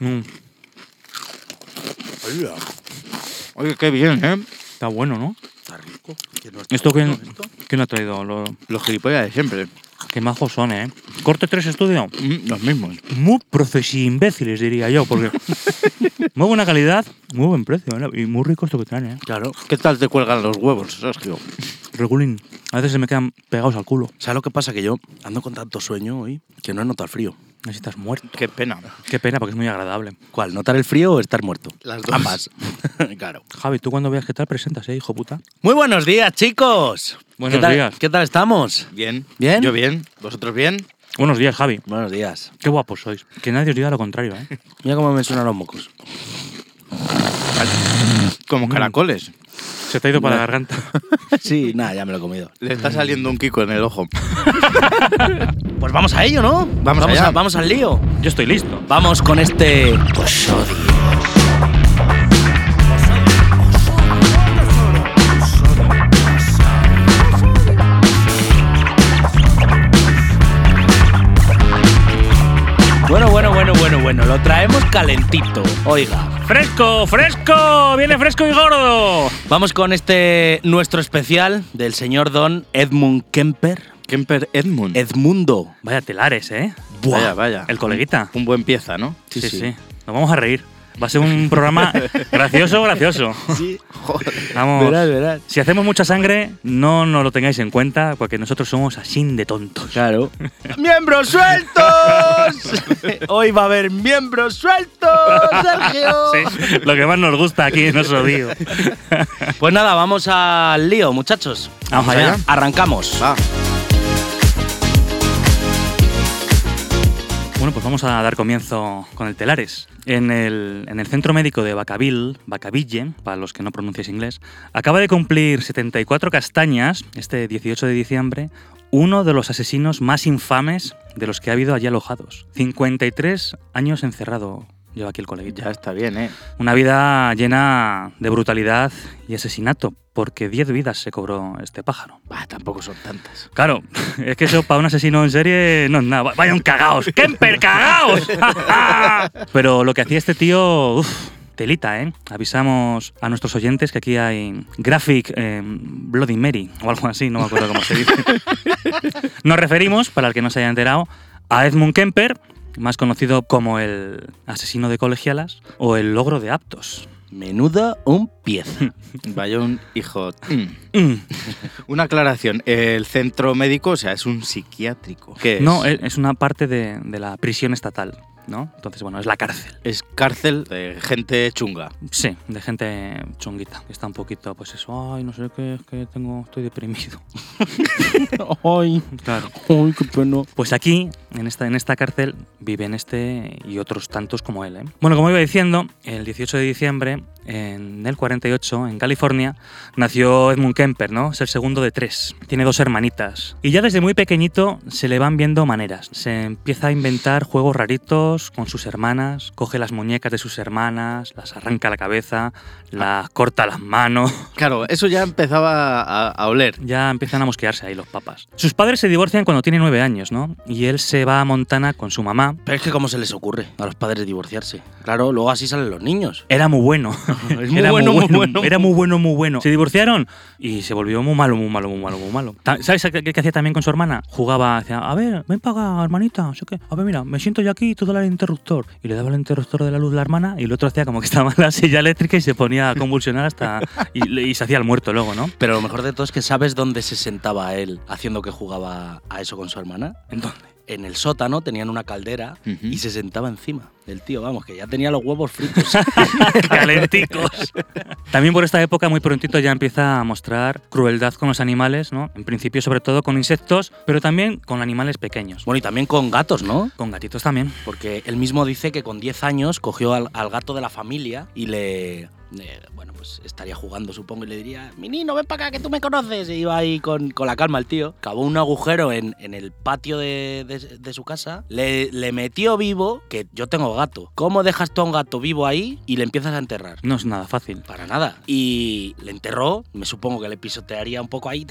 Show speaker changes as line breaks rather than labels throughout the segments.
Mm,
Oye, qué bien, ¿eh?
está bueno, ¿no?
Está rico. ¿Que no está
¿Esto quién,
esto?
quién lo ha traído? Lo-
Los gilipollas de siempre.
qué majos son, ¿eh? Corte 3 estudio.
Mm, los mismos.
Muy profesi imbéciles, diría yo, porque muy buena calidad, muy buen precio, ¿eh? y muy rico esto que traen, ¿eh?
Claro. ¿Qué tal te cuelgan los huevos, Sergio?
Regulín. A veces se me quedan pegados al culo.
¿Sabes lo que pasa? Que yo ando con tanto sueño hoy que no he notado el frío.
Necesitas muerto.
Qué pena.
Qué pena, porque es muy agradable.
¿Cuál? ¿Notar el frío o estar muerto?
Las dos.
Ambas. claro.
Javi, tú cuando veas qué tal presentas, ¿eh, hijo puta?
Muy buenos días, chicos.
Buenos
¿Qué tal,
días.
¿Qué tal estamos?
Bien.
¿Bien?
Yo bien. ¿Vosotros bien?
Buenos días, Javi.
Buenos días.
Qué guapos sois. Que nadie os diga lo contrario, ¿eh?
Mira cómo me suenan los mocos.
Como caracoles.
Se te ha ido para la garganta.
sí, nada, ya me lo he comido.
Le está saliendo un kiko en el ojo.
Pues vamos a ello, ¿no?
Vamos
vamos,
allá.
a- vamos al lío.
Yo estoy listo.
Vamos con este episodio. Bueno, bueno, bueno, bueno, bueno, lo traemos calentito. Oiga,
¡Fresco, fresco! ¡Viene fresco y gordo!
vamos con este nuestro especial del señor Don Edmund Kemper.
Kemper Edmund.
Edmundo.
Vaya telares, ¿eh?
Buah.
Vaya, vaya.
El coleguita.
Un buen pieza, ¿no?
Sí,
Sí,
sí,
sí.
Nos vamos a reír. Va a ser un programa gracioso, gracioso.
Sí,
Joder.
Vamos.
verás, verás.
Si hacemos mucha sangre, no nos lo tengáis en cuenta, porque nosotros somos así de tontos.
Claro. ¡Miembros sueltos! Hoy va a haber miembros sueltos, Sergio.
Sí, lo que más nos gusta aquí en nuestro lío.
Pues nada, vamos al lío, muchachos.
Vamos allá.
allá.
Arrancamos.
Va.
Bueno, pues vamos a dar comienzo con el telares. En el, en el centro médico de Vacaville, Vacaville, para los que no pronunciáis inglés, acaba de cumplir 74 castañas, este 18 de diciembre, uno de los asesinos más infames de los que ha habido allí alojados. 53 años encerrado lleva aquí el coleguita.
Ya está bien, ¿eh?
Una vida llena de brutalidad y asesinato, porque 10 vidas se cobró este pájaro.
Bah, tampoco son tantas.
Claro, es que eso para un asesino en serie no es nada. ¡Vayan cagaos! ¡Kemper, cagaos! Pero lo que hacía este tío, uff, telita, ¿eh? Avisamos a nuestros oyentes que aquí hay Graphic eh, Bloody Mary o algo así, no me acuerdo cómo se dice. Nos referimos, para el que no se haya enterado, a Edmund Kemper, más conocido como el asesino de colegialas o el logro de aptos.
Menuda un pieza.
Vaya un hijo. Mm. Una aclaración. El centro médico, o sea, es un psiquiátrico. ¿Qué es?
No, es es una parte de, de la prisión estatal, ¿no? Entonces, bueno, es la cárcel.
Es cárcel de gente chunga.
Sí, de gente chunguita, que está un poquito, pues eso, ay, no sé qué, es que tengo, estoy deprimido.
Ay,
Claro.
ay, qué pena.
Pues aquí, en esta, en esta cárcel, viven este y otros tantos como él. ¿eh? Bueno, como iba diciendo, el 18 de diciembre, en el 48, en California, nació Edmund Kemper, ¿no? Es el segundo de tres. Tiene dos hermanitas. Y ya desde muy pequeñito se le van viendo maneras. Se empieza a inventar juegos raritos con sus hermanas, coge las muñecas de sus hermanas, las arranca la cabeza, las corta las manos.
Claro, eso ya empezaba a, a oler.
Ya empiezan a mosquearse ahí los papas. Sus padres se divorcian cuando tiene nueve años, ¿no? Y él se va a Montana con su mamá.
Pero es que cómo se les ocurre a los padres divorciarse. Claro, luego así salen los niños.
Era muy bueno.
Es muy
Era
bueno, muy bueno.
Era muy bueno, muy bueno. Se divorciaron y se volvió muy malo, muy malo, muy malo, muy malo. ¿Sabes qué, qué hacía también con su hermana? Jugaba, decía, a ver, ven para acá, hermanita, sé qué. A ver, mira, me siento yo aquí y tú dale al interruptor. Y le daba el interruptor de la luz la hermana y el otro hacía como que estaba en la silla eléctrica y se ponía a convulsionar hasta... y, y se hacía el muerto luego, ¿no?
Pero lo mejor de todo es que sabes dónde se sentaba él haciendo que jugaba a eso con su hermana.
¿En dónde?
En el sótano tenían una caldera y se sentaba encima del tío, vamos, que ya tenía los huevos fritos.
calenticos. También por esta época, muy prontito, ya empieza a mostrar crueldad con los animales, ¿no? En principio, sobre todo con insectos, pero también con animales pequeños.
bueno, y también con gatos, ¿no?
Con gatitos también.
Porque él mismo dice que con 10 años cogió al, al gato de la familia y le, eh, bueno, pues estaría jugando, supongo, y le diría, Minino, ven para acá, que tú me conoces. Y iba ahí con, con la calma el tío. Cavó un agujero en, en el patio de, de- de su casa, le, le metió vivo, que yo tengo gato. ¿Cómo dejas tú a un gato vivo ahí y le empiezas a enterrar?
No es nada fácil.
Para nada. Y le enterró, me supongo que le pisotearía un poco ahí,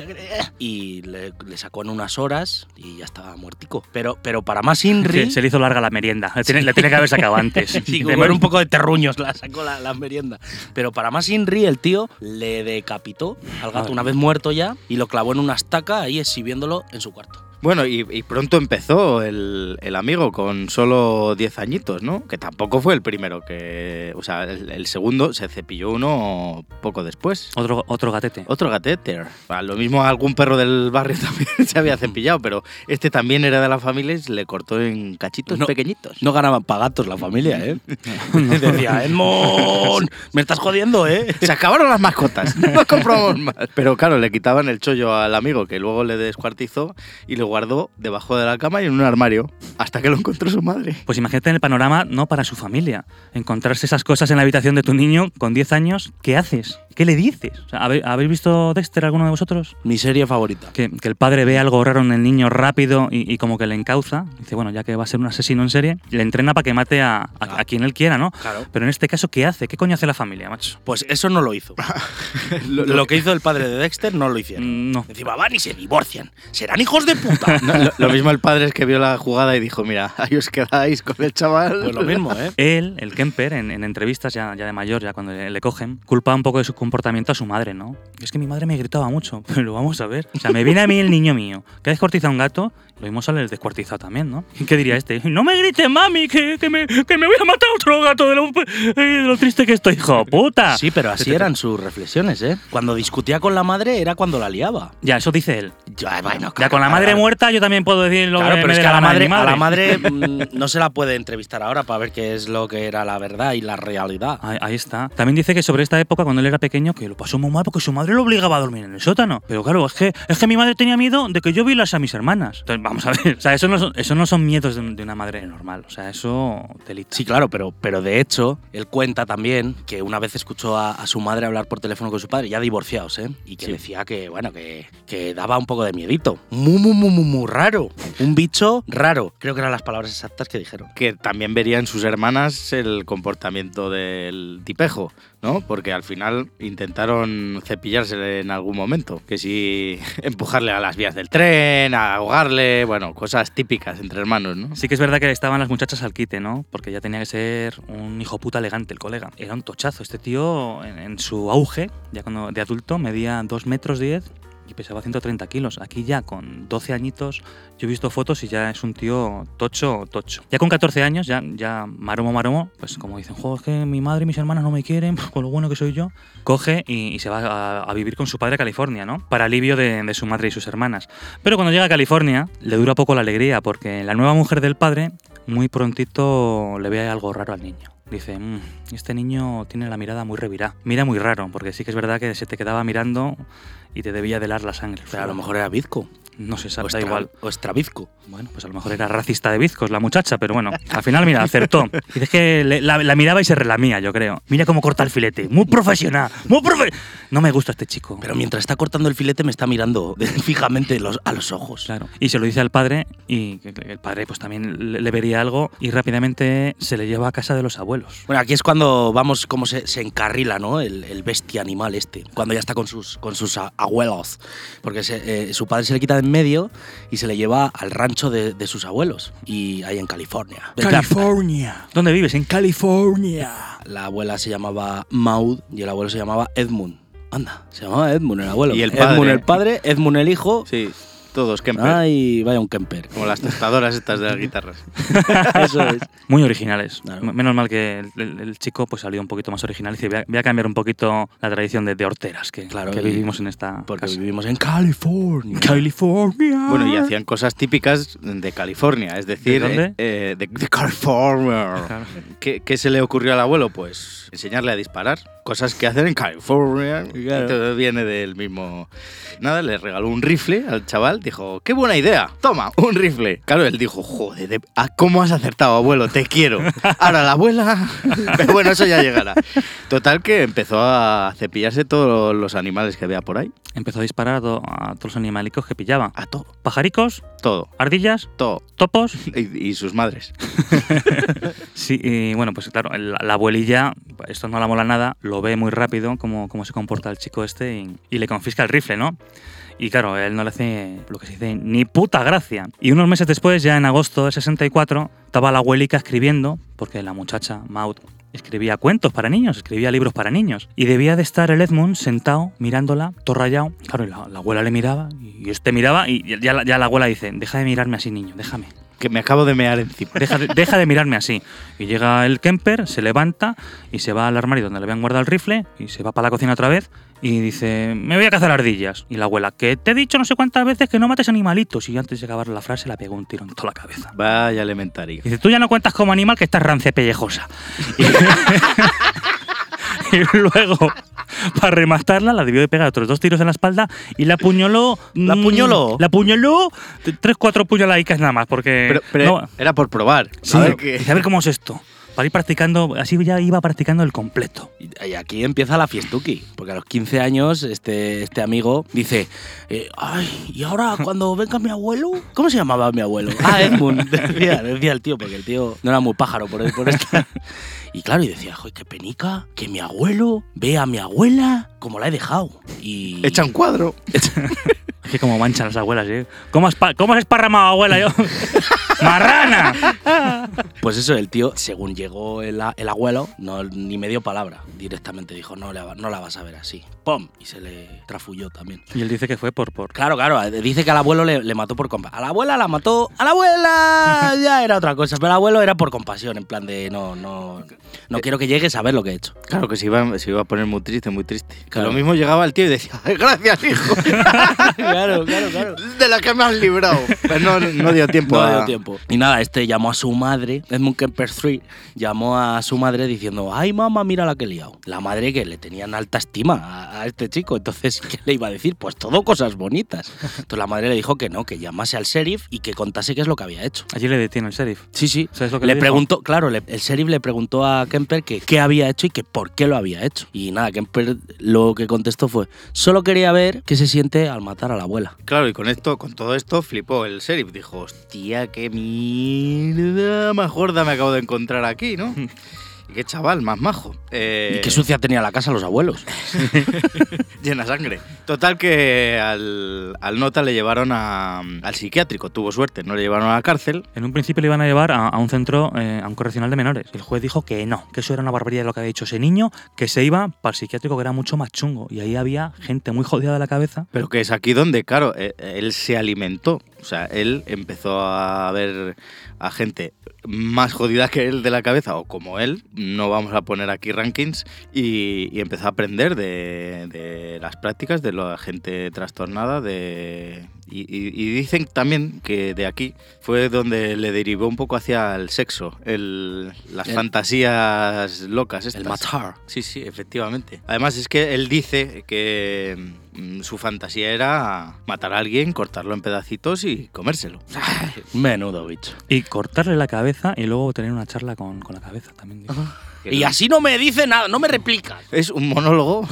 y le, le sacó en unas horas y ya estaba muertico. Pero, pero para más Inri...
Se, se le hizo larga la merienda. Le tiene, le tiene que haber sacado antes.
Sí, comer un poco de terruños la sacó la, la merienda. Pero para más Inri, el tío le decapitó al gato
Madre
una vez muerto ya y lo clavó en una estaca ahí exhibiéndolo en su cuarto.
Bueno, y, y pronto empezó el, el amigo con solo 10 añitos, ¿no? Que tampoco fue el primero que... O sea, el, el segundo se cepilló uno poco después.
Otro, otro gatete.
Otro gateter. Ah, Lo mismo algún perro del barrio también se había cepillado, pero este también era de la familia y se le cortó en cachitos
No.
pequeñitos.
No ganaban pagatos la familia, ¿eh? Decía, Edmond, me estás jodiendo, ¿eh?
Se acabaron las mascotas, no compramos más. Pero claro, le quitaban el chollo al amigo que luego le descuartizó y lo guardó debajo de la cama y en un armario hasta que lo encontró su madre.
Pues imagínate en el panorama, no para su familia. Encontrarse esas cosas en la habitación de tu niño con 10 años, ¿qué haces? ¿Qué le dices? O sea, ¿habe- ¿Habéis visto Dexter alguno de vosotros?
Mi serie favorita.
Que, que el padre ve algo raro en el niño rápido y, y como que le encauza. Dice, bueno, ya que va a ser un asesino en serie, le entrena para que mate a, a- a quien él quiera, ¿no?
Claro.
Pero en este caso, ¿qué hace? ¿Qué coño hace la familia, macho?
Pues eso no lo hizo. lo, lo que hizo el padre de Dexter no lo hicieron.
No.
Encima van y se divorcian. Serán hijos de puta.
No, lo, lo mismo el padre es que vio la jugada y dijo, mira, ahí os quedáis con el chaval.
Pues lo mismo, ¿eh?
Él, el Kemper, en, en entrevistas ya, ya de mayor, ya cuando le, le cogen, culpa un poco de su comportamiento a su madre, ¿no? Es que mi madre me gritaba mucho, pero vamos a ver. O sea, me viene a mí el niño mío, que ha descuartizado un gato, lo mismo sale el descuartizado también, ¿no? ¿Y ¿Qué diría este? No me grites, mami, que, que me, que me voy a matar a otro gato de lo, eh, de lo triste que estoy, hijo puta.
Sí, pero así eran sus reflexiones, ¿eh? Cuando discutía con la madre era cuando la liaba.
Ya, eso dice él.
Ya, bueno,
Ya
claro,
con la madre
claro.
Muerta yo también puedo decir lo
Claro,
que
pero
me
es que a la madre,
mi
a la madre mm, no se la puede entrevistar ahora para ver qué es lo que era la verdad y la realidad.
Ahí, ahí está. También dice que sobre esta época, cuando él era pequeño, que lo pasó muy mal porque su madre lo obligaba a dormir en el sótano. Pero claro, es que, es que mi madre tenía miedo de que yo violas a mis hermanas. Entonces, vamos a ver. O sea, eso no son, eso no son miedos de, de una madre normal. O sea, eso delito.
Sí, claro, pero, pero de hecho, él cuenta también que una vez escuchó a, a su madre hablar por teléfono con su padre, ya divorciados, ¿eh? Y que
Sí.
decía que, bueno, que, que daba un poco de miedito. Muy, muy, muy, muy, muy raro. Un bicho raro. Creo que eran las palabras exactas que dijeron.
Que también vería en sus hermanas el comportamiento del tipejo, ¿no? Porque al final intentaron cepillársele en algún momento. Que si empujarle a las vías del tren, a ahogarle, bueno, cosas típicas entre hermanos, ¿no?
Sí que es verdad que estaban las muchachas al quite, ¿no? Porque ya tenía que ser un hijo puta elegante el colega. Era un tochazo. Este tío, en, en su auge, ya cuando de adulto, medía 2 metros 10 y pesaba 130 kilos. Aquí ya con 12 añitos, yo he visto fotos y ya es un tío tocho, tocho. Ya con 14 años, ya, ya maromo, maromo, pues como dicen, jo, es que mi madre y mis hermanas no me quieren, con lo bueno que soy yo, coge y, y se va a, a vivir con su padre a California, ¿no? Para alivio de, de su madre y sus hermanas. Pero cuando llega a California, le dura poco la alegría, porque la nueva mujer del padre, muy prontito le ve algo raro al niño. Dice, "Mm, este niño tiene la mirada muy revirada. Mira muy raro, porque sí que es verdad que se te quedaba mirando y te debía delar la sangre.
Pero a lo mejor era bizco.
No se
O,
sabe, da igual.
o extravizco.
Bueno, pues a lo mejor era racista de bizcos la muchacha, pero bueno, al final, mira, acertó. Dice que le- la, la miraba y se relamía, yo creo. Mira cómo corta el filete. Muy profesional, muy profe... No me gusta este chico.
Pero mientras está cortando el filete me está mirando fijamente los- a los ojos.
Claro. Y se lo dice al padre y el padre pues también le, le vería algo y rápidamente se le lleva a casa de los abuelos.
Bueno, aquí es cuando vamos, cómo se, se encarrila, ¿no? El, el bestia animal este. Cuando ya está con sus, con sus abuelos. Porque se- eh, su padre se le quita de en medio y se le lleva al rancho de, de sus abuelos. Y ahí en California.
California.
¿Dónde vives? En
California.
La abuela se llamaba Maud y el abuelo se llamaba Edmund. Anda, se llamaba Edmund el abuelo.
Y el
Edmund
padre.
el padre, Edmund el hijo.
Sí, todos Kemper.
Ay, vaya un Kemper.
Como las tostadoras estas de las guitarras.
Eso es.
Muy originales.
Claro.
Menos mal que el, el- el chico pues salió un poquito más original y dice, voy a, voy a cambiar un poquito la tradición de, de horteras que,
Claro,
que vivimos en esta
Porque
casa.
vivimos en California.
California.
Bueno, y hacían cosas típicas de California, es decir,
¿De dónde?
eh, eh, de, de California.
Claro.
¿Qué, qué se le ocurrió al abuelo? Pues enseñarle a disparar. Cosas que hacen en California.
Claro.
Todo viene del mismo. Nada, le regaló un rifle al chaval. Dijo, qué buena idea. Toma, un rifle. Claro, él dijo, joder, de- ¿a ¿cómo has acertado, abuelo? Te quiero. Ahora la abuela. Pero bueno, eso ya llegará. Total que empezó a cepillarse todos los animales que había por ahí.
Empezó a disparar a, to- a todos los animalicos que pillaba.
A todo.
Pajaricos,
Todo.
ardillas,
Todo.
topos.
Y, y sus madres.
Sí, y bueno, pues claro, la abuelilla, esto no la mola nada, lo ve muy rápido cómo, cómo se comporta el chico este y, y le confisca el rifle, ¿no? Y claro, él no le hace lo que se dice ni puta gracia. Y unos meses después, ya en agosto del 64, estaba la abuelica escribiendo, porque la muchacha, Maud, escribía cuentos para niños, escribía libros para niños. Y debía de estar el Edmund sentado, mirándola, todo rayado. Claro, y la, la abuela le miraba, y este miraba, y ya, ya la abuela dice, deja de mirarme así, niño, déjame.
Que me acabo de mear encima.
Deja de, deja de mirarme así. Y llega el Kemper, se levanta y se va al armario donde le habían guardado el rifle y se va para la cocina otra vez y dice, me voy a cazar ardillas. Y la abuela, que te he dicho no sé cuántas veces que no mates animalitos. Y antes de acabar la frase la pegó un tiro en toda la cabeza.
Vaya elementario.
Dice, tú ya no cuentas como animal que estás rancia pellejosa. Y, luego, para rematarla, la debió de pegar otros dos tiros en la espalda y la apuñoló.
¿La
mm,
apuñoló?
La apuñoló t- tres, cuatro puñaladicas nada más, porque.
Pero, pero
no-
era por probar.
Sí,
ver
a ver cómo es esto. Para ir practicando, así ya iba practicando el completo.
Y aquí empieza la fiestuki, porque a los 15 años este, este amigo dice, eh, ay, y ahora cuando venga mi abuelo, ¿cómo se llamaba mi abuelo? Ah, Edmund, decía, decía el tío, porque el tío no era muy pájaro por, por esta. Y claro, y decía, joder, qué penica, que mi abuelo vea a mi abuela como la he dejado. Y
Echa un cuadro.
Es que como manchan las abuelas, ¿eh? ¿Cómo has, cómo has esparramado, abuela? Yo? ¡Marrana!
Pues eso, el tío, según llegó el, el abuelo, no, ni me dio palabra. Directamente dijo, no, no la vas a ver así. ¡Pum! Y se le trafulló también.
Y él dice que fue por. por
Claro, claro, dice que al abuelo le, le mató por compasión. A la abuela la mató. ¡A la abuela! Ya era otra cosa. Pero al abuelo era por compasión, en plan de no, no, no quiero que llegues a ver lo que he hecho.
Claro que se iba, se iba a poner muy triste, muy triste. Que
Claro.
lo mismo llegaba el tío y decía, "Ay, gracias, hijo.
claro, claro, claro.
De la que me has librado. Pero no, no dio tiempo.
No
a-
dio tiempo. Y nada, este llamó a su madre, Edmund Kemper 3, llamó a su madre diciendo, ay mamá, mira la que he liado. La madre que le tenían alta estima a, a este chico, entonces, ¿qué le iba a decir? Pues todo cosas bonitas. Entonces la madre le dijo que no, que llamase al sheriff y que contase qué es lo que había hecho.
Allí le detiene el sheriff.
Sí, sí.
¿Sabes lo que
le
le
preguntó, claro, le- el sheriff le preguntó a Kemper que qué había hecho y que por qué lo había hecho. Y nada, Kemper lo que contestó fue, solo quería ver qué se siente al matar a la abuela.
Claro, y con esto, con todo esto, flipó el sheriff. Dijo, hostia, qué mierda más gorda me acabo de encontrar aquí, ¿no? Y qué chaval, más majo. Eh,
Y qué sucia tenía la casa los abuelos.
llena sangre. Total que al, al nota le llevaron a- al psiquiátrico. Tuvo suerte, no le llevaron a la cárcel.
En un principio le iban a llevar a, a un centro, eh, a un correccional de menores. El juez dijo que no, que eso era una barbaridad lo que había dicho ese niño, que se iba para el psiquiátrico que era mucho más chungo. Y ahí había gente muy jodida de la cabeza.
Pero que es aquí donde, claro, eh, él se alimentó. O sea, él empezó a ver a gente más jodida que él de la cabeza, o como él, no vamos a poner aquí rankings, y, y empezó a aprender de, de las prácticas de la gente trastornada. De, y, y- y dicen también que de aquí fue donde le derivó un poco hacia el sexo, el, las
El-
fantasías locas.
El
Estas.
matar.
Sí, sí, efectivamente. Además es que él dice que mm, su fantasía era matar a alguien, cortarlo en pedacitos y comérselo.
Menudo bicho.
Y cortarle la cabeza y luego tener una charla con, con la cabeza también.
Y así no me dice nada, no me replica.
Es un monólogo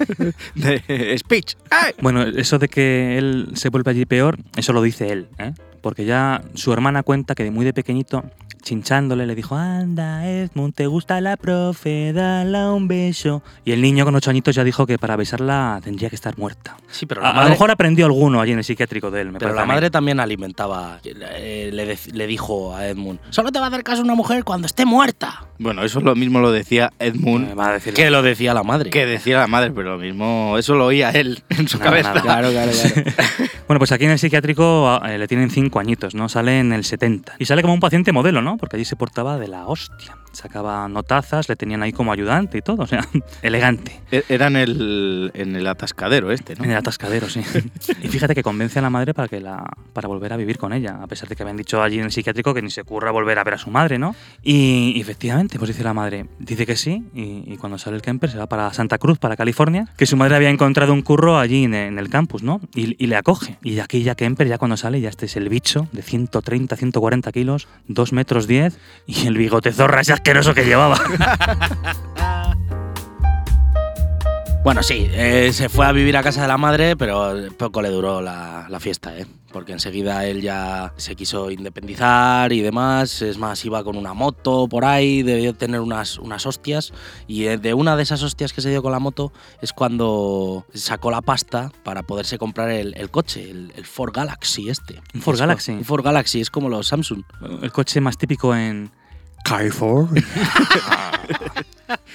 de speech. ¡Ay!
Bueno, eso de que él se vuelve allí peor, eso lo dice él, ¿eh? Porque ya su hermana cuenta que de muy de pequeñito, chinchándole, le dijo, anda, Edmund, ¿te gusta la profe? Dala un beso. Y el niño con ocho añitos ya dijo que para besarla tendría que estar muerta.
Sí, pero
A,
la
a
madre,
lo mejor aprendió alguno allí en el psiquiátrico de él, me
pero la madre también alimentaba. eh, le, le dijo a Edmund: Solo te va a hacer caso una mujer cuando esté muerta.
Bueno, eso lo mismo lo decía Edmund,
va a decir
Que lo decía la madre.
que decía la madre, pero lo mismo, eso lo oía él en su
Nada,
cabeza.
nada.
Claro, claro, claro.
Bueno, pues aquí en el psiquiátrico eh, le tienen cinco 25 añitos, ¿no? Sale en el 70. Y sale como un paciente modelo, ¿no? Porque allí se portaba de la hostia. Sacaba notazas, le tenían ahí como ayudante y todo, o sea, elegante.
E- Era en el, en el atascadero este, ¿no?
En el atascadero, sí. y fíjate que convence a la madre para que la para volver a vivir con ella, a pesar de que habían dicho allí en el psiquiátrico que ni se ocurra volver a ver a su madre, ¿no? Y, y efectivamente, pues dice la madre, dice que sí, y, y cuando sale el Kemper se va para Santa Cruz, para California, que su madre había encontrado un curro allí en, en el campus, ¿no? Y, y le acoge. Y aquí ya Kemper, ya cuando sale, ya este es el de 130, 140 kilos, 2 metros 10, y el bigote zorra ese asqueroso que llevaba.
Bueno, sí, eh, se fue a vivir a casa de la madre, pero poco le duró la, la fiesta, ¿eh? Porque enseguida él ya se quiso independizar y demás. Es más, iba con una moto por ahí, debió tener unas, unas hostias. Y eh, de una de esas hostias que se dio con la moto es cuando sacó la pasta para poderse comprar el, el coche, el, el Ford Galaxy este.
Un Ford Galaxy.
Un Ford Galaxy, es como los Samsung.
El coche más típico en...
California.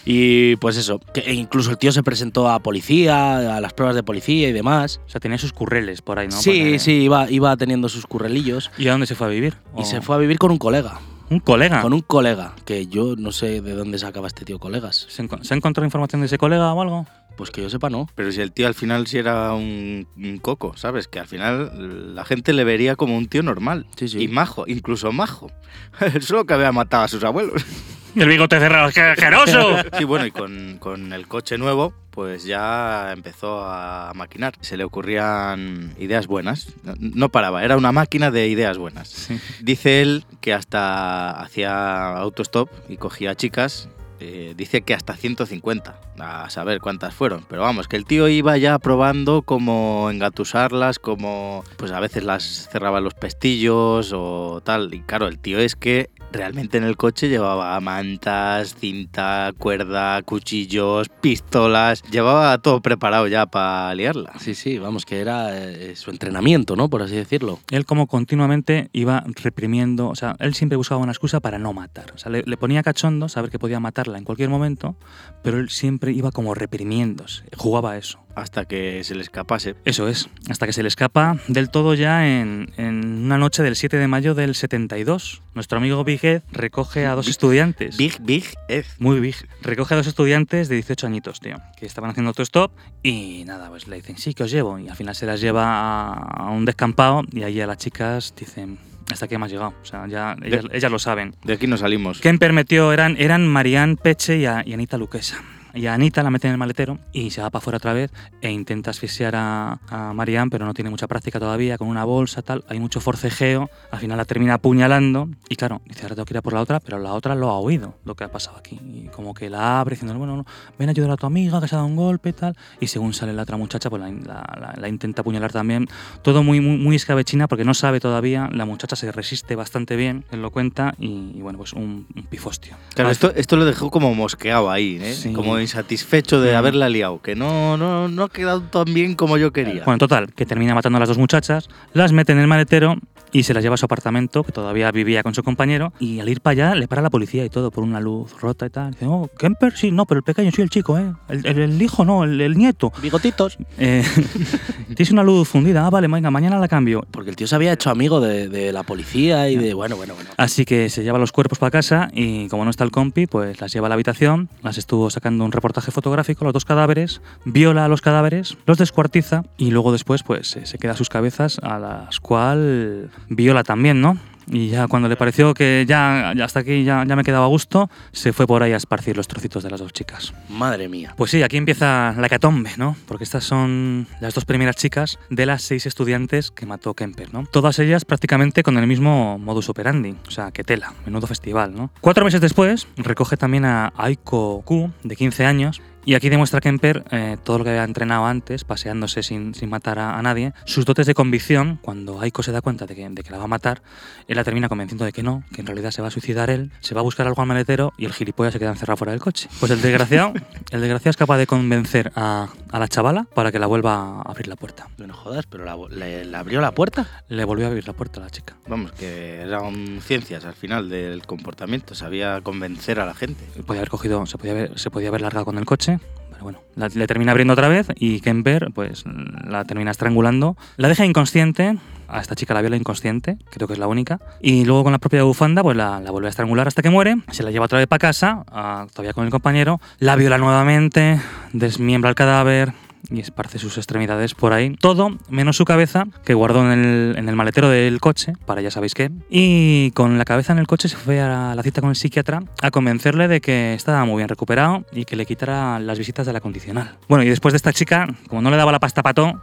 Y pues eso, que incluso el tío se presentó a policía, a las pruebas de policía y demás.
O sea, tenía sus curreles por ahí, ¿no?
sí,
Porque-
sí, iba, iba teniendo sus currelillos.
¿Y a dónde se fue a vivir?
Y
¿O
se fue a vivir con un colega.
Un colega.
Con un colega, que yo no sé de dónde sacaba este tío colegas.
¿Se, enco- ¿Se ha encontrado información de ese colega o algo?
Pues que yo sepa, no.
Pero si el tío al final sí era un, un coco, ¿sabes? Que al final la gente le vería como un tío normal.
Sí, sí.
Y majo, incluso majo. Solo que había matado a sus abuelos.
El bigote cerrado, ¡qué asqueroso!
Sí, bueno, y con, con el coche nuevo, pues ya empezó a maquinar. Se le ocurrían ideas buenas. No, no paraba, era una máquina de ideas buenas.
Sí.
Dice él que hasta hacía autostop y cogía chicas. Eh, dice que hasta 150, a saber cuántas fueron. Pero vamos, que el tío iba ya probando cómo engatusarlas, cómo pues a veces las cerraba los pestillos o tal. Y claro, el tío es que realmente en el coche llevaba mantas, cinta, cuerda, cuchillos, pistolas. Llevaba todo preparado ya para liarla.
Sí, sí, vamos, que era eh, su entrenamiento, ¿no? Por así decirlo.
Él como continuamente iba reprimiendo, o sea, él siempre buscaba una excusa para no matar. O sea, le, le ponía cachondo saber que podía matarla en cualquier momento, pero él siempre iba como reprimiéndose, jugaba a eso.
Hasta que se le escapase.
Eso es, hasta que se le escapa del todo ya en, en una noche del 7 de mayo del 72. Nuestro amigo Big Ed recoge a dos
Big-
estudiantes.
Big, big Ed.
Muy big. Recoge a dos estudiantes de 18 añitos, tío, que estaban haciendo autostop y nada, pues le dicen, sí, que os llevo. Y al final se las lleva a, un descampado y allí a las chicas dicen, hasta aquí hemos llegado. O sea, ya ellas, ellas lo saben.
De aquí no salimos.
Kemper metió, eran, eran Marianne Peche y, a- y Anita Luquesa. Y a Anita la mete en el maletero y se va para afuera otra vez e intenta asfixiar a, a Marianne, pero no tiene mucha práctica todavía, con una bolsa, tal. Hay mucho forcejeo, al final la termina apuñalando y claro, dice, ahora tengo que ir a por la otra, pero la otra lo ha oído, lo que ha pasado aquí. Y como que la abre diciendo, bueno, no, ven a ayudar a tu amiga que se ha dado un golpe, tal. Y según sale la otra muchacha, pues la, la- la- la intenta apuñalar también. Todo muy, muy, muy escabechina porque no sabe todavía, la muchacha se resiste bastante bien, él lo cuenta y, y bueno, pues un, un pifostio.
Claro,
Al
esto, esto lo dejó como mosqueado ahí, ¿eh?
Sí.
Como insatisfecho de
Mm.
haberla liado, que no, no, no ha quedado tan bien como yo quería.
Bueno, total, que termina matando a las dos muchachas, las mete en el maletero y se las lleva a su apartamento, que todavía vivía con su compañero, y al ir para allá le para la policía y todo por una luz rota y tal. Dice, oh, Kemper, sí, no, pero el pequeño sí, el chico, ¿eh? El, el- el hijo no, el, el nieto.
Bigotitos.
Eh, Tienes una luz fundida, ah, vale, venga, mañana la cambio.
Porque el tío se había hecho amigo de, de la policía y de. Bueno, bueno, bueno.
Así que se lleva los cuerpos para casa y como no está el compi, pues las lleva a la habitación, las estuvo sacando un reportaje fotográfico, los dos cadáveres, viola a los cadáveres, los descuartiza y luego después pues se se queda sus cabezas a las cual viola también, ¿no? Y ya cuando le pareció que ya, ya hasta aquí ya, ya me quedaba a gusto, se fue por ahí a esparcir los trocitos de las dos chicas.
Madre mía.
Pues sí, aquí empieza la catombe, ¿no? Porque estas son las dos primeras chicas de las seis estudiantes que mató Kemper, ¿no? Todas ellas prácticamente con el mismo modus operandi, o sea, que tela, menudo festival, ¿no? Cuatro meses después, recoge también a Aiko Q, de 15 años, y aquí demuestra Kemper eh, todo lo que había entrenado antes, paseándose sin, sin matar a, a nadie. Sus dotes de convicción, cuando Aiko se da cuenta de que, de que la va a matar, él la termina convenciendo de que no, que en realidad se va a suicidar él, se va a buscar algo al maletero y el gilipollas se queda encerrado fuera del coche. Pues el desgraciado, el desgraciado es capaz de convencer a, a la chavala para que la vuelva a abrir la puerta.
No jodas, pero la- le, le abrió la puerta.
Le volvió a abrir la puerta a la chica.
Vamos, que eran ciencias al final del comportamiento, sabía convencer a la gente.
Podía haber cogido, se podía haber, se podía haber largado con el coche, pero bueno, la- le termina abriendo otra vez y Kemper pues la termina estrangulando. La deja inconsciente, a esta chica la viola inconsciente, creo que es la única, y luego con la propia bufanda pues la, la vuelve a estrangular hasta que muere, se la lleva otra vez para casa, ah, todavía con el compañero, la viola nuevamente, desmiembra el cadáver, y esparce sus extremidades por ahí. Todo menos su cabeza, que guardó en el, en el maletero del coche, para ya sabéis qué. Y con la cabeza en el coche se fue a la cita con el psiquiatra a convencerle de que estaba muy bien recuperado y que le quitara las visitas de la condicional. Bueno, y después de esta chica, como no le daba la pasta pató,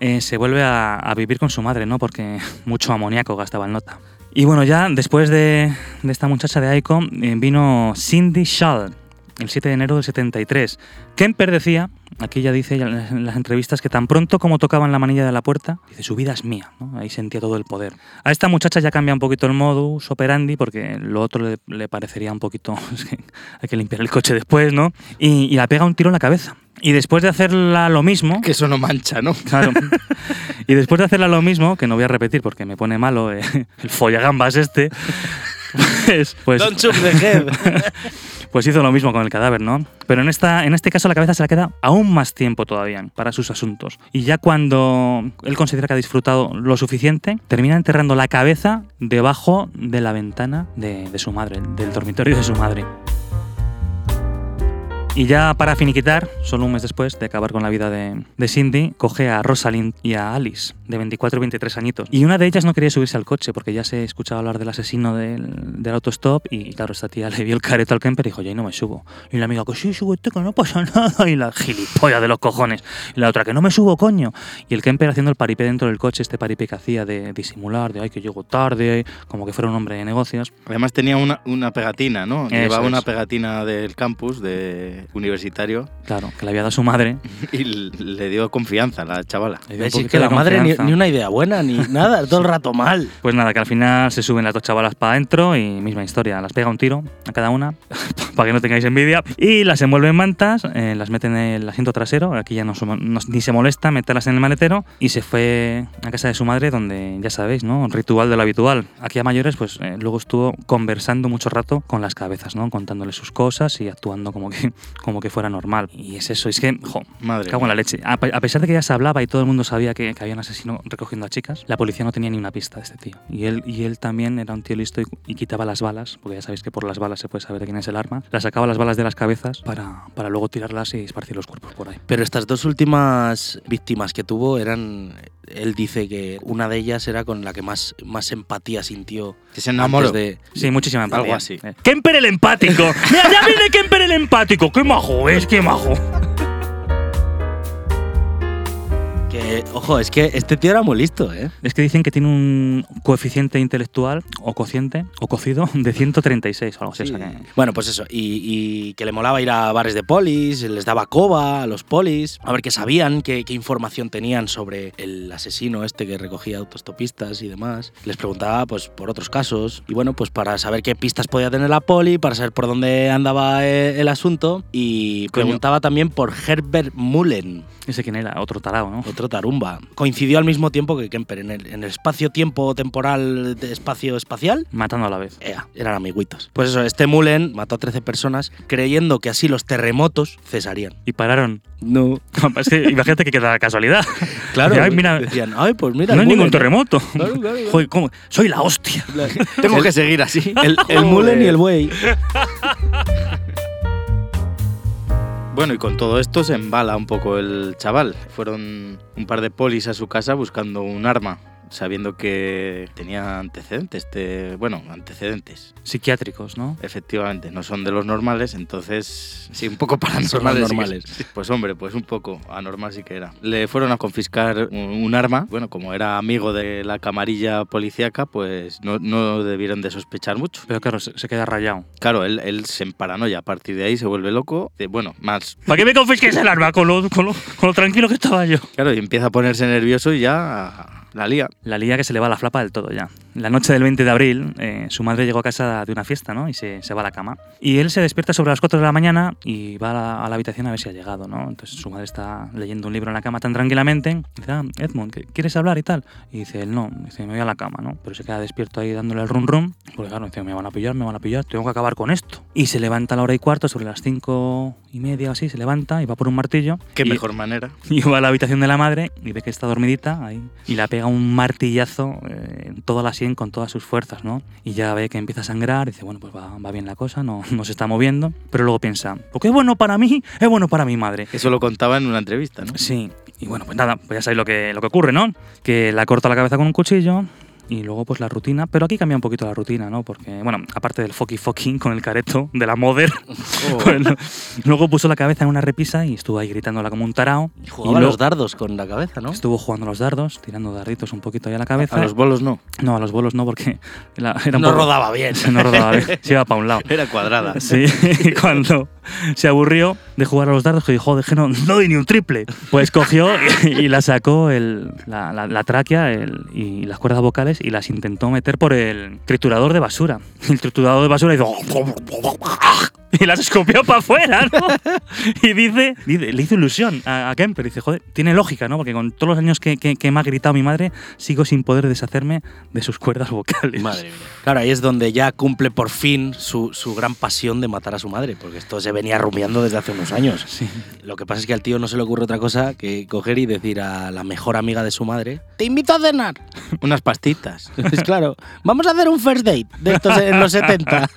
eh, se vuelve a, a vivir con su madre, ¿no? Porque mucho amoníaco gastaba el nota. Y bueno, ya después de, de esta muchacha de Aiko, eh, vino Cindy Schall, el 7 de enero del 73. Kemper decía, aquí ya dice en las entrevistas, que tan pronto como tocaban la manilla de la puerta, dice, su vida es mía, ¿no? ahí sentía todo el poder. A esta muchacha ya cambia un poquito el modus operandi, porque lo otro le, le parecería un poquito, es que hay que limpiar el coche después, ¿no? Y, y la pega un tiro en la cabeza. Y después de hacerla lo mismo,
Que eso no mancha, ¿no?
Claro. Y después de hacerla lo mismo, que no voy a repetir porque me pone malo eh, el follagambas este, pues, pues,
Don't shoot the head.
Pues hizo lo mismo con el cadáver, ¿no? Pero en, esta, en este caso la cabeza se la queda aún más tiempo todavía para sus asuntos. Y ya cuando él considera que ha disfrutado lo suficiente, termina enterrando la cabeza debajo de la ventana de, de su madre, del dormitorio de su madre. Y ya para finiquitar, solo un mes después de acabar con la vida de, de Cindy, coge a Rosalind y a Alice, de 24 y 23 añitos. Y una de ellas no quería subirse al coche porque ya se escuchaba hablar del asesino del, del autostop y claro, esta tía le vio el careto al Kemper y dijo, ya no me subo. Y la amiga, que sí, súbete, que no pasa nada. Y la gilipollas de los cojones. Y la otra, que no me subo, coño. Y el Kemper haciendo el paripé dentro del coche, este paripé que hacía de disimular, de ay, que llego tarde, como que fuera un hombre de negocios.
Además tenía una, una pegatina, ¿no?
Eso
Llevaba una pegatina del campus de universitario
Claro, que le había dado su madre.
y le dio confianza a la chavala.
Le dio un
que la madre ni, una idea buena, ni nada, todo el rato mal.
Pues nada, que al final se suben las dos chavalas para adentro y misma historia. Las pega un tiro a cada una, para que no tengáis envidia. Y las envuelve en mantas, eh, las mete en el asiento trasero. Aquí ya no, ni se molesta meterlas en el maletero. Y se fue a casa de su madre, donde ya sabéis, ¿no? Ritual de lo habitual. Aquí a mayores, pues eh, luego estuvo conversando mucho rato con las cabezas, ¿no? Contándole sus cosas y actuando como que, como que fuera normal. Y es eso, es que, jo,
Madre.
Cago en la leche. A, a pesar de que ya se hablaba y todo el mundo sabía que, que había un asesino recogiendo a chicas, la policía no tenía ni una pista de este tío. Y él, y él también era un tío listo y, y quitaba las balas, porque ya sabéis que por las balas se puede saber de quién es el arma. La sacaba las balas de las cabezas para, para luego tirarlas y esparcir los cuerpos por ahí.
Pero estas dos últimas víctimas que tuvo eran. Él dice que una de ellas era con la que más, más empatía sintió.
Que se enamoró.
De.
Sí, muchísima empatía.
Algo así.
Eh, ¡Kemper el empático! ¡Mira, ya viene Kemper el empático! ¡Qué majo es! ¡Qué majo!
Que, ojo, es que este tío era muy listo, ¿eh?
Es que dicen que tiene un coeficiente intelectual o cociente o cocido de 136 o algo así. o sea que-
Bueno, pues eso. Y, y que le molaba ir a bares de polis, les daba coba a los polis, a ver qué sabían, qué, qué información tenían sobre el asesino este que recogía autostopistas y demás. Les preguntaba, pues, por otros casos. Y bueno, pues para saber qué pistas podía tener la poli, para saber por dónde andaba eh, el asunto. Y
Coño.
preguntaba también por Herbert Mullen,
Ese quién era, otro tarao, ¿no?
otro tarumba. Coincidió al mismo tiempo que Kemper en el, en el espacio-tiempo temporal, de espacio-espacial.
Matando a la vez.
Ea, eran amiguitos. Pues eso, este Mullen mató a 13 personas creyendo que así los terremotos cesarían.
Y pararon.
No.
Es que imagínate que queda casualidad.
Claro,
Ay, mira,
decían, ay, pues mira.
no hay ningún
Mullen".
terremoto.
Claro, claro, claro.
Joder, ¿cómo? Soy la hostia.
Tengo que seguir así.
El, el Mullen y el buey.
Bueno, y con todo esto se embala un poco el chaval. Fueron un par de polis a su casa buscando un arma, sabiendo que tenía antecedentes. de- bueno, antecedentes.
Psiquiátricos, ¿no?
Efectivamente, no son de los normales, entonces sí, un poco paranormales.
Más
sí que-
normales.
Pues hombre, pues un poco anormal sí que era. Le fueron a confiscar un, un arma. Bueno, como era amigo de la camarilla policíaca, pues no, no debieron de sospechar mucho.
Pero claro, se, se queda rayado.
Claro, él, él se emparanoia. A partir de ahí se vuelve loco. De, bueno, más.
¿Para qué me confisques el arma con lo, con, lo, con lo tranquilo que estaba yo?
Claro, y empieza a ponerse nervioso y ya la lía.
La lía que se le va la flapa del todo ya. La noche del 20 de abril, eh, su madre llegó a casa de una fiesta, ¿no? Y se, se va a la cama. Y él se despierta sobre las 4 de la mañana y va a la, a la habitación a ver si ha llegado, ¿no? Entonces su madre está leyendo un libro en la cama tan tranquilamente. Y dice, ah, Edmund, ¿qué- ¿quieres hablar y tal? Y dice él, no. Dice, me voy a la cama, ¿no? Pero se queda despierto ahí dándole el rum rum. Porque claro, dice, me van a pillar, me van a pillar, tengo que acabar con esto. Y se levanta a la hora y cuarto, sobre las 5 y media o así, se levanta y va por un martillo.
Qué
y-
mejor manera.
y va a la habitación de la madre y ve que está dormidita ahí y la pega un martillazo eh, en toda la sien con todas sus fuerzas, ¿no? Y ya ve que empieza a sangrar y dice, bueno, pues va, va bien la cosa, no, no se está moviendo. Pero luego piensa, porque es bueno para mí, es bueno para mi madre.
Eso lo contaba en una entrevista, ¿no?
Sí, y bueno, pues nada, pues ya sabéis lo que, lo que ocurre, ¿no? Que la corta la cabeza con un cuchillo y luego pues la rutina, pero aquí cambia un poquito la rutina, ¿no? Porque, bueno, aparte del fucky fucking con el careto de la mother, bueno, luego puso la cabeza en una repisa y estuvo ahí gritándola como un tarao.
Y jugaba
luego-
los dardos con la cabeza, ¿no?
Estuvo jugando a los dardos, tirando darditos un poquito ahí a la cabeza.
A los bolos no.
No, a los bolos no, porque la- era un
No
poco-
rodaba bien.
No rodaba bien, se iba para un lado.
Era cuadrada.
Sí, cuando se aburrió de jugar a los dardos, que dijo, joder, no, no doy ni un triple. Pues cogió y, y la sacó el- la, tráquea y las cuerdas vocales y las intentó meter por el triturador de basura. Y el triturador de basura hizo... Y las escupió para afuera, ¿no? Y dice, dice- le hizo ilusión a, a Kemper. Dice, joder, tiene lógica, ¿no? Porque con todos los años que, que- que me ha gritado mi madre, sigo sin poder deshacerme de sus cuerdas vocales.
Madre mía. Claro, ahí es donde ya cumple por fin su, su gran pasión de matar a su madre, porque esto se venía rumiando desde hace unos años.
Sí.
Lo que pasa es que al tío no se le ocurre otra cosa que coger y decir a la mejor amiga de su madre, te invito a cenar.
Unas pastitas.
Es claro, vamos a hacer un first date de estos en los 70.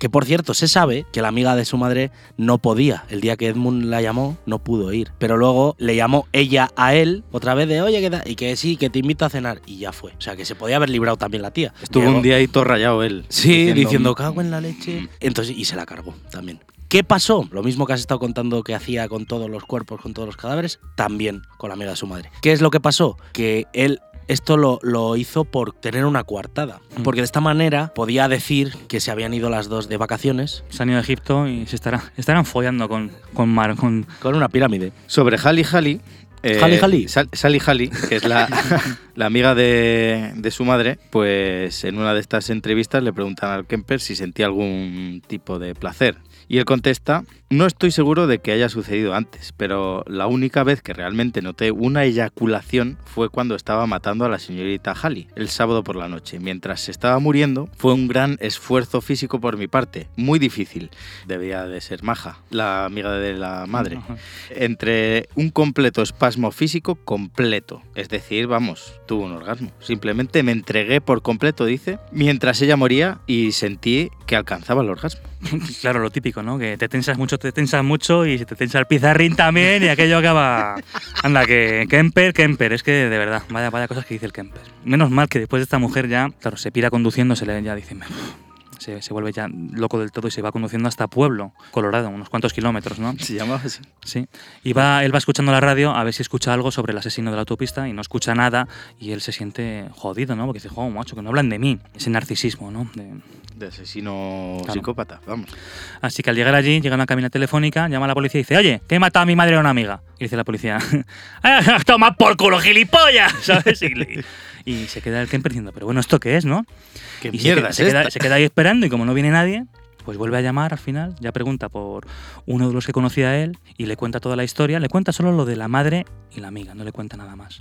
que por cierto, se sabe que la amiga de su madre no podía. El día que Edmund la llamó, no pudo ir. Pero luego le llamó ella a él otra vez de, oye, ¿qué tal? Y que sí, que te invito a cenar. Y ya fue. O sea, que se podía haber librado también la tía.
Estuvo
Llegó-
un día ahí todo rayado él.
Sí, diciendo, cago en la leche. Entonces, y se la cargó también. ¿Qué pasó? Lo mismo que has estado contando que hacía con todos los cuerpos, con todos los cadáveres, también con la amiga de su madre. ¿Qué es lo que pasó? Que él esto lo, lo hizo por tener una coartada.
Mm.
Porque de esta manera podía decir que se habían ido las dos de vacaciones
Se han ido a Egipto y se estarán, estarán follando con, con, Mar, con
con una pirámide.
Sobre Hali Hali. eh,
Hali Hali.
Sal- Sally Hali, que es la, la amiga de, de su madre, pues en una de estas entrevistas le preguntan al Kemper si sentía algún tipo de placer. Y él contesta, no estoy seguro de que haya sucedido antes, pero la única vez que realmente noté una eyaculación fue cuando estaba matando a la señorita Halley el sábado por la noche. Mientras se estaba muriendo, fue un gran esfuerzo físico por mi parte, muy difícil. Debía de ser maja, la amiga de la madre. Entre un completo espasmo físico completo. Es decir, vamos, tuvo un orgasmo. Simplemente me entregué por completo, dice, mientras ella moría y sentí que alcanzaba el orgasmo.
Claro, lo típico, ¿no? Que te tensas mucho, te tensas mucho y se te tensa el pizarrín también y aquello acaba... Anda, que Kemper, Kemper, es que de verdad, vaya, vaya cosas que dice el Kemper. Menos mal que después de esta mujer ya, claro, se pira conduciendo, se le ya dice... Se, se vuelve ya loco del todo y se va conduciendo hasta Pueblo, Colorado, unos cuantos kilómetros, ¿no?
Se llamaba así.
Sí. Y va, él va escuchando la radio a ver si escucha algo sobre el asesino de la autopista y no escucha nada y él se siente jodido, ¿no? Porque dice, jo, macho, que no hablan de mí. Ese narcisismo, ¿no? De-
De asesino
Claro.
psicópata, vamos.
Así que al llegar allí, llega a una cabina telefónica, llama a la policía y dice, oye, que he matado a mi madre a una amiga. Y dice la policía, "Ah, toma por culo, gilipollas, ¿sabes? Y, se queda el Kemper diciendo, pero bueno, ¿esto qué es, no?
¿Qué
y
mierda
queda-
es
se, queda,
esta?
se queda ahí esperando y como no viene nadie, pues vuelve a llamar al final, ya pregunta por uno de los que conocía a él y le cuenta toda la historia, le cuenta solo lo de la madre y la amiga, no le cuenta nada más.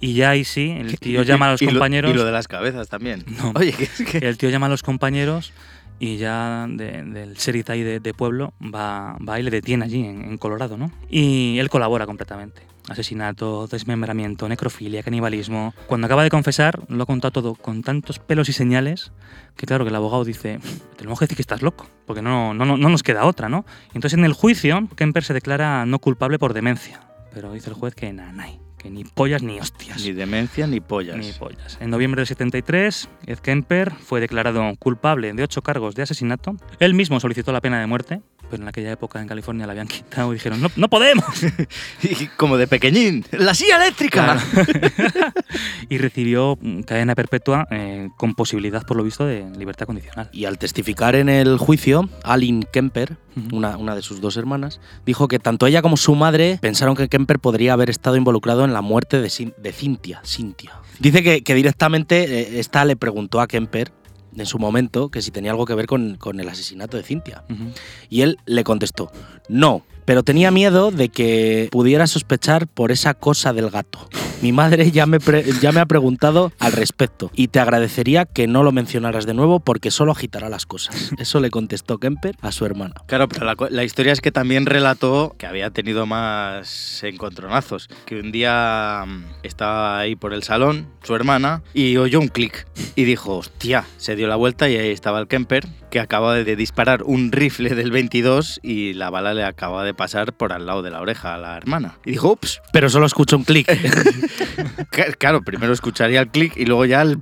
Y ya ahí sí, el tío llama a los compañeros...
y lo de las cabezas también.
No.
Oye, que es que...
El tío llama a los compañeros y ya de- del sheriff ahí de, de pueblo va, va y le detiene allí en, en Colorado, ¿no? Y él colabora completamente. Asesinato, desmembramiento, necrofilia, canibalismo. Cuando acaba de confesar, lo ha contado todo con tantos pelos y señales que claro que el abogado dice, tenemos que decir que estás loco, porque no, no, no, no nos queda otra, ¿no? Y entonces en el juicio, Kemper se declara no culpable por demencia. Pero dice el juez que nanay, que ni pollas ni hostias.
Ni demencia ni pollas.
Ni pollas. En noviembre del 73, Ed Kemper fue declarado culpable de ocho cargos de asesinato. Él mismo solicitó la pena de muerte, pero en aquella época en California la habían quitado y dijeron, no, no podemos.
Y como de pequeñín. ¡La silla eléctrica!
y recibió mm, cadena perpetua eh, con posibilidad, por lo visto, de libertad condicional.
Y al testificar en el juicio, Aline Kemper, una, una de sus dos hermanas, dijo que tanto ella como su madre pensaron que Kemper podría haber estado involucrado en la muerte de, Cin- de Cynthia. Cynthia. Dice que, que directamente eh, esta le preguntó a Kemper en su momento que si tenía algo que ver con, con el asesinato de Cintia. Y él le contestó, no, pero tenía miedo de que pudiera sospechar por esa cosa del gato. Mi madre ya me, ha preguntado al respecto y te agradecería que no lo mencionaras de nuevo porque solo agitará las cosas. Eso le contestó Kemper a su hermana.
Claro, pero la, la historia es que también relató que había tenido más encontronazos. Que un día mm, estaba ahí por el salón, su hermana, y oyó un clic. Y dijo, hostia, se dio la vuelta y ahí estaba el Kemper, que acaba de disparar un rifle del 22 y la bala le acaba de pasar por al lado de la oreja a la hermana. Y dijo, ups.
Pero solo escuchó un clic.
Claro, primero escucharía el clic y luego ya el...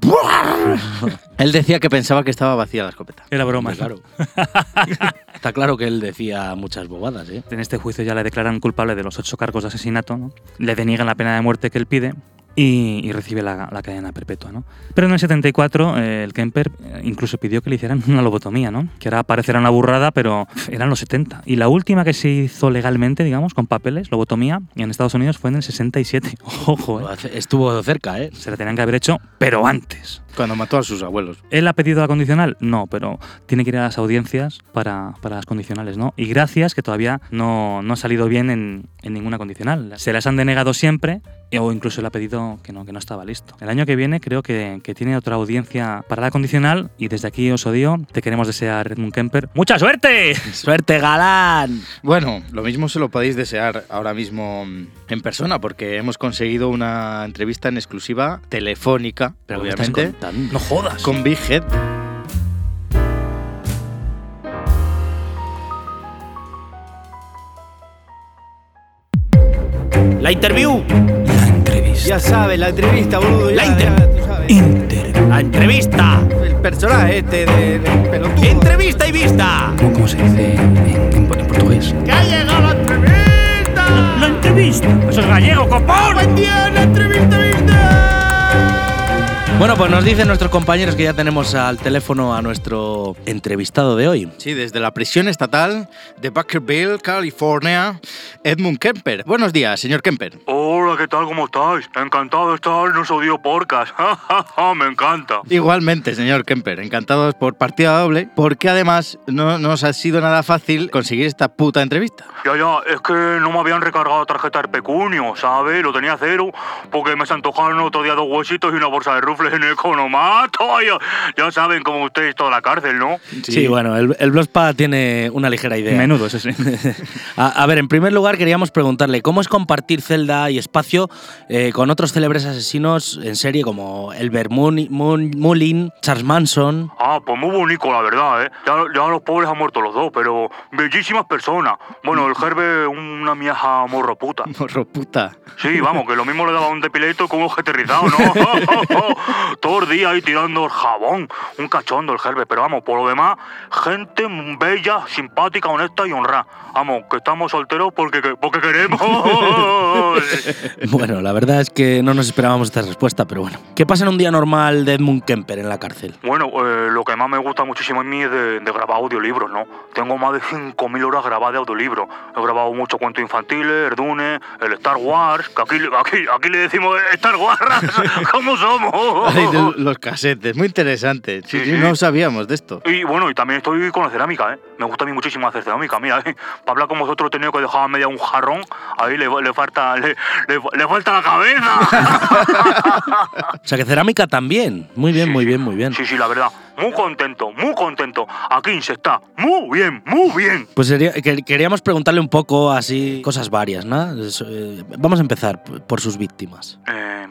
Él decía que pensaba que estaba vacía la escopeta.
Era broma.
Claro. Está claro que él decía muchas bobadas, ¿eh?
En este juicio ya le declaran culpable de los ocho cargos de asesinato, ¿no? le deniegan la pena de muerte que él pide y, y recibe la, la cadena perpetua. ¿no? Pero en el 74 eh, el Kemper eh, incluso pidió que le hicieran una lobotomía, ¿no? que ahora parecerá una burrada, pero eran los 70. Y la última que se hizo legalmente, digamos, con papeles, lobotomía, en Estados Unidos fue en el 67. Ojo, ¿eh?
Estuvo cerca, ¿eh?
se la tenían que haber hecho, pero antes.
Cuando mató a sus abuelos.
¿Él ha pedido la condicional? No, pero tiene que ir a las audiencias para, para las condicionales, ¿no? Y gracias que todavía no, no ha salido bien en, en ninguna condicional. Se las han denegado siempre o incluso le ha pedido que no, que no estaba listo. El año que viene creo que, que tiene otra audiencia para la condicional y desde aquí os odio. Te queremos desear, Edmund Kemper. ¡Mucha suerte!
¡Suerte, galán!
Bueno, lo mismo se lo podéis desear ahora mismo en persona, porque hemos conseguido una entrevista en exclusiva telefónica,
Pero ¿qué me estás
obviamente?
No jodas.
con Big Head.
La interview.
Entrevista.
Ya sabes, la entrevista, boludo.
La
ya,
inter-
ya, tú sabes.
Inter.
La entrevista.
El personaje este de, de pelotudo.
Entrevista y vista.
¿Cómo, cómo se dice en, en- en portugués?
¡Que ha llegado la entrevista!
¡La entrevista! ¡Eso es gallego, copón!
¡Buen día, la entrevista, vista! Bueno, pues nos dicen nuestros compañeros que ya tenemos al teléfono a nuestro entrevistado de hoy.
Sí, desde la prisión estatal de Bakersville, California, Edmund Kemper. Buenos días, señor Kemper.
Hola, ¿qué tal? ¿Cómo estáis? Encantado de estar en nuestro audio podcast. Me encanta.
Igualmente, señor Kemper, encantados por partida doble, porque además no nos ha sido nada fácil conseguir esta puta entrevista.
Ya, ya, es que no me habían recargado tarjeta de pecunio, ¿sabes? Lo tenía cero, porque me se antojaron otro día dos huesitos y una bolsa de rufles en el. Ya, ya saben cómo ustedes toda la cárcel, ¿no?
Sí, bueno, el, el Blospa tiene una ligera idea.
Menudo, eso sí.
A, a ver, en primer lugar queríamos preguntarle cómo es compartir celda y espacio eh, con otros célebres asesinos en serie como Elbert Moon- Mullin, Charles Manson.
Ah, pues muy bonito, la verdad, ¿eh? Ya, ya los pobres han muerto los dos, pero bellísimas personas. Bueno, el Gerbe, una mieja morro puta.
Morro puta.
Sí, vamos, que lo mismo le daba un depileto con un ojete rizado, ¿no? Todo el día ahí tirando el jabón. Un cachondo el Gerbe, pero vamos, por lo demás, gente bella, simpática, honesta y honrada. Vamos, que estamos solteros porque, porque queremos.
Bueno, la verdad es que no nos esperábamos esta respuesta, pero bueno. ¿Qué pasa en un día normal de Edmund Kemper en la cárcel?
Bueno, eh, lo que más me gusta muchísimo a mí es de, de grabar audiolibros, ¿no? Tengo más de 5.000 horas grabadas de audiolibros. He grabado muchos cuentos infantiles, Erdune, el Star Wars, que aquí, aquí, aquí le decimos Star Wars, ¿cómo somos?
Ay, de los casetes, muy interesante. Sí,
Sí,
no sabíamos de esto.
Y bueno, y también estoy con la cerámica, ¿eh? Me gusta a mí muchísimo hacer cerámica. Mira, ¿eh? para hablar con vosotros he tenido que dejar a media un jarrón. Ahí le, le falta le, le- le falta la cabeza.
O sea que cerámica también. Muy bien, muy bien, muy bien.
Sí, sí, la verdad. Muy contento, muy contento. Aquí se está. Muy bien, muy bien.
Pues sería- que- queríamos preguntarle un poco así cosas varias, ¿no? Eh, Vamos a empezar por sus víctimas.
Eh.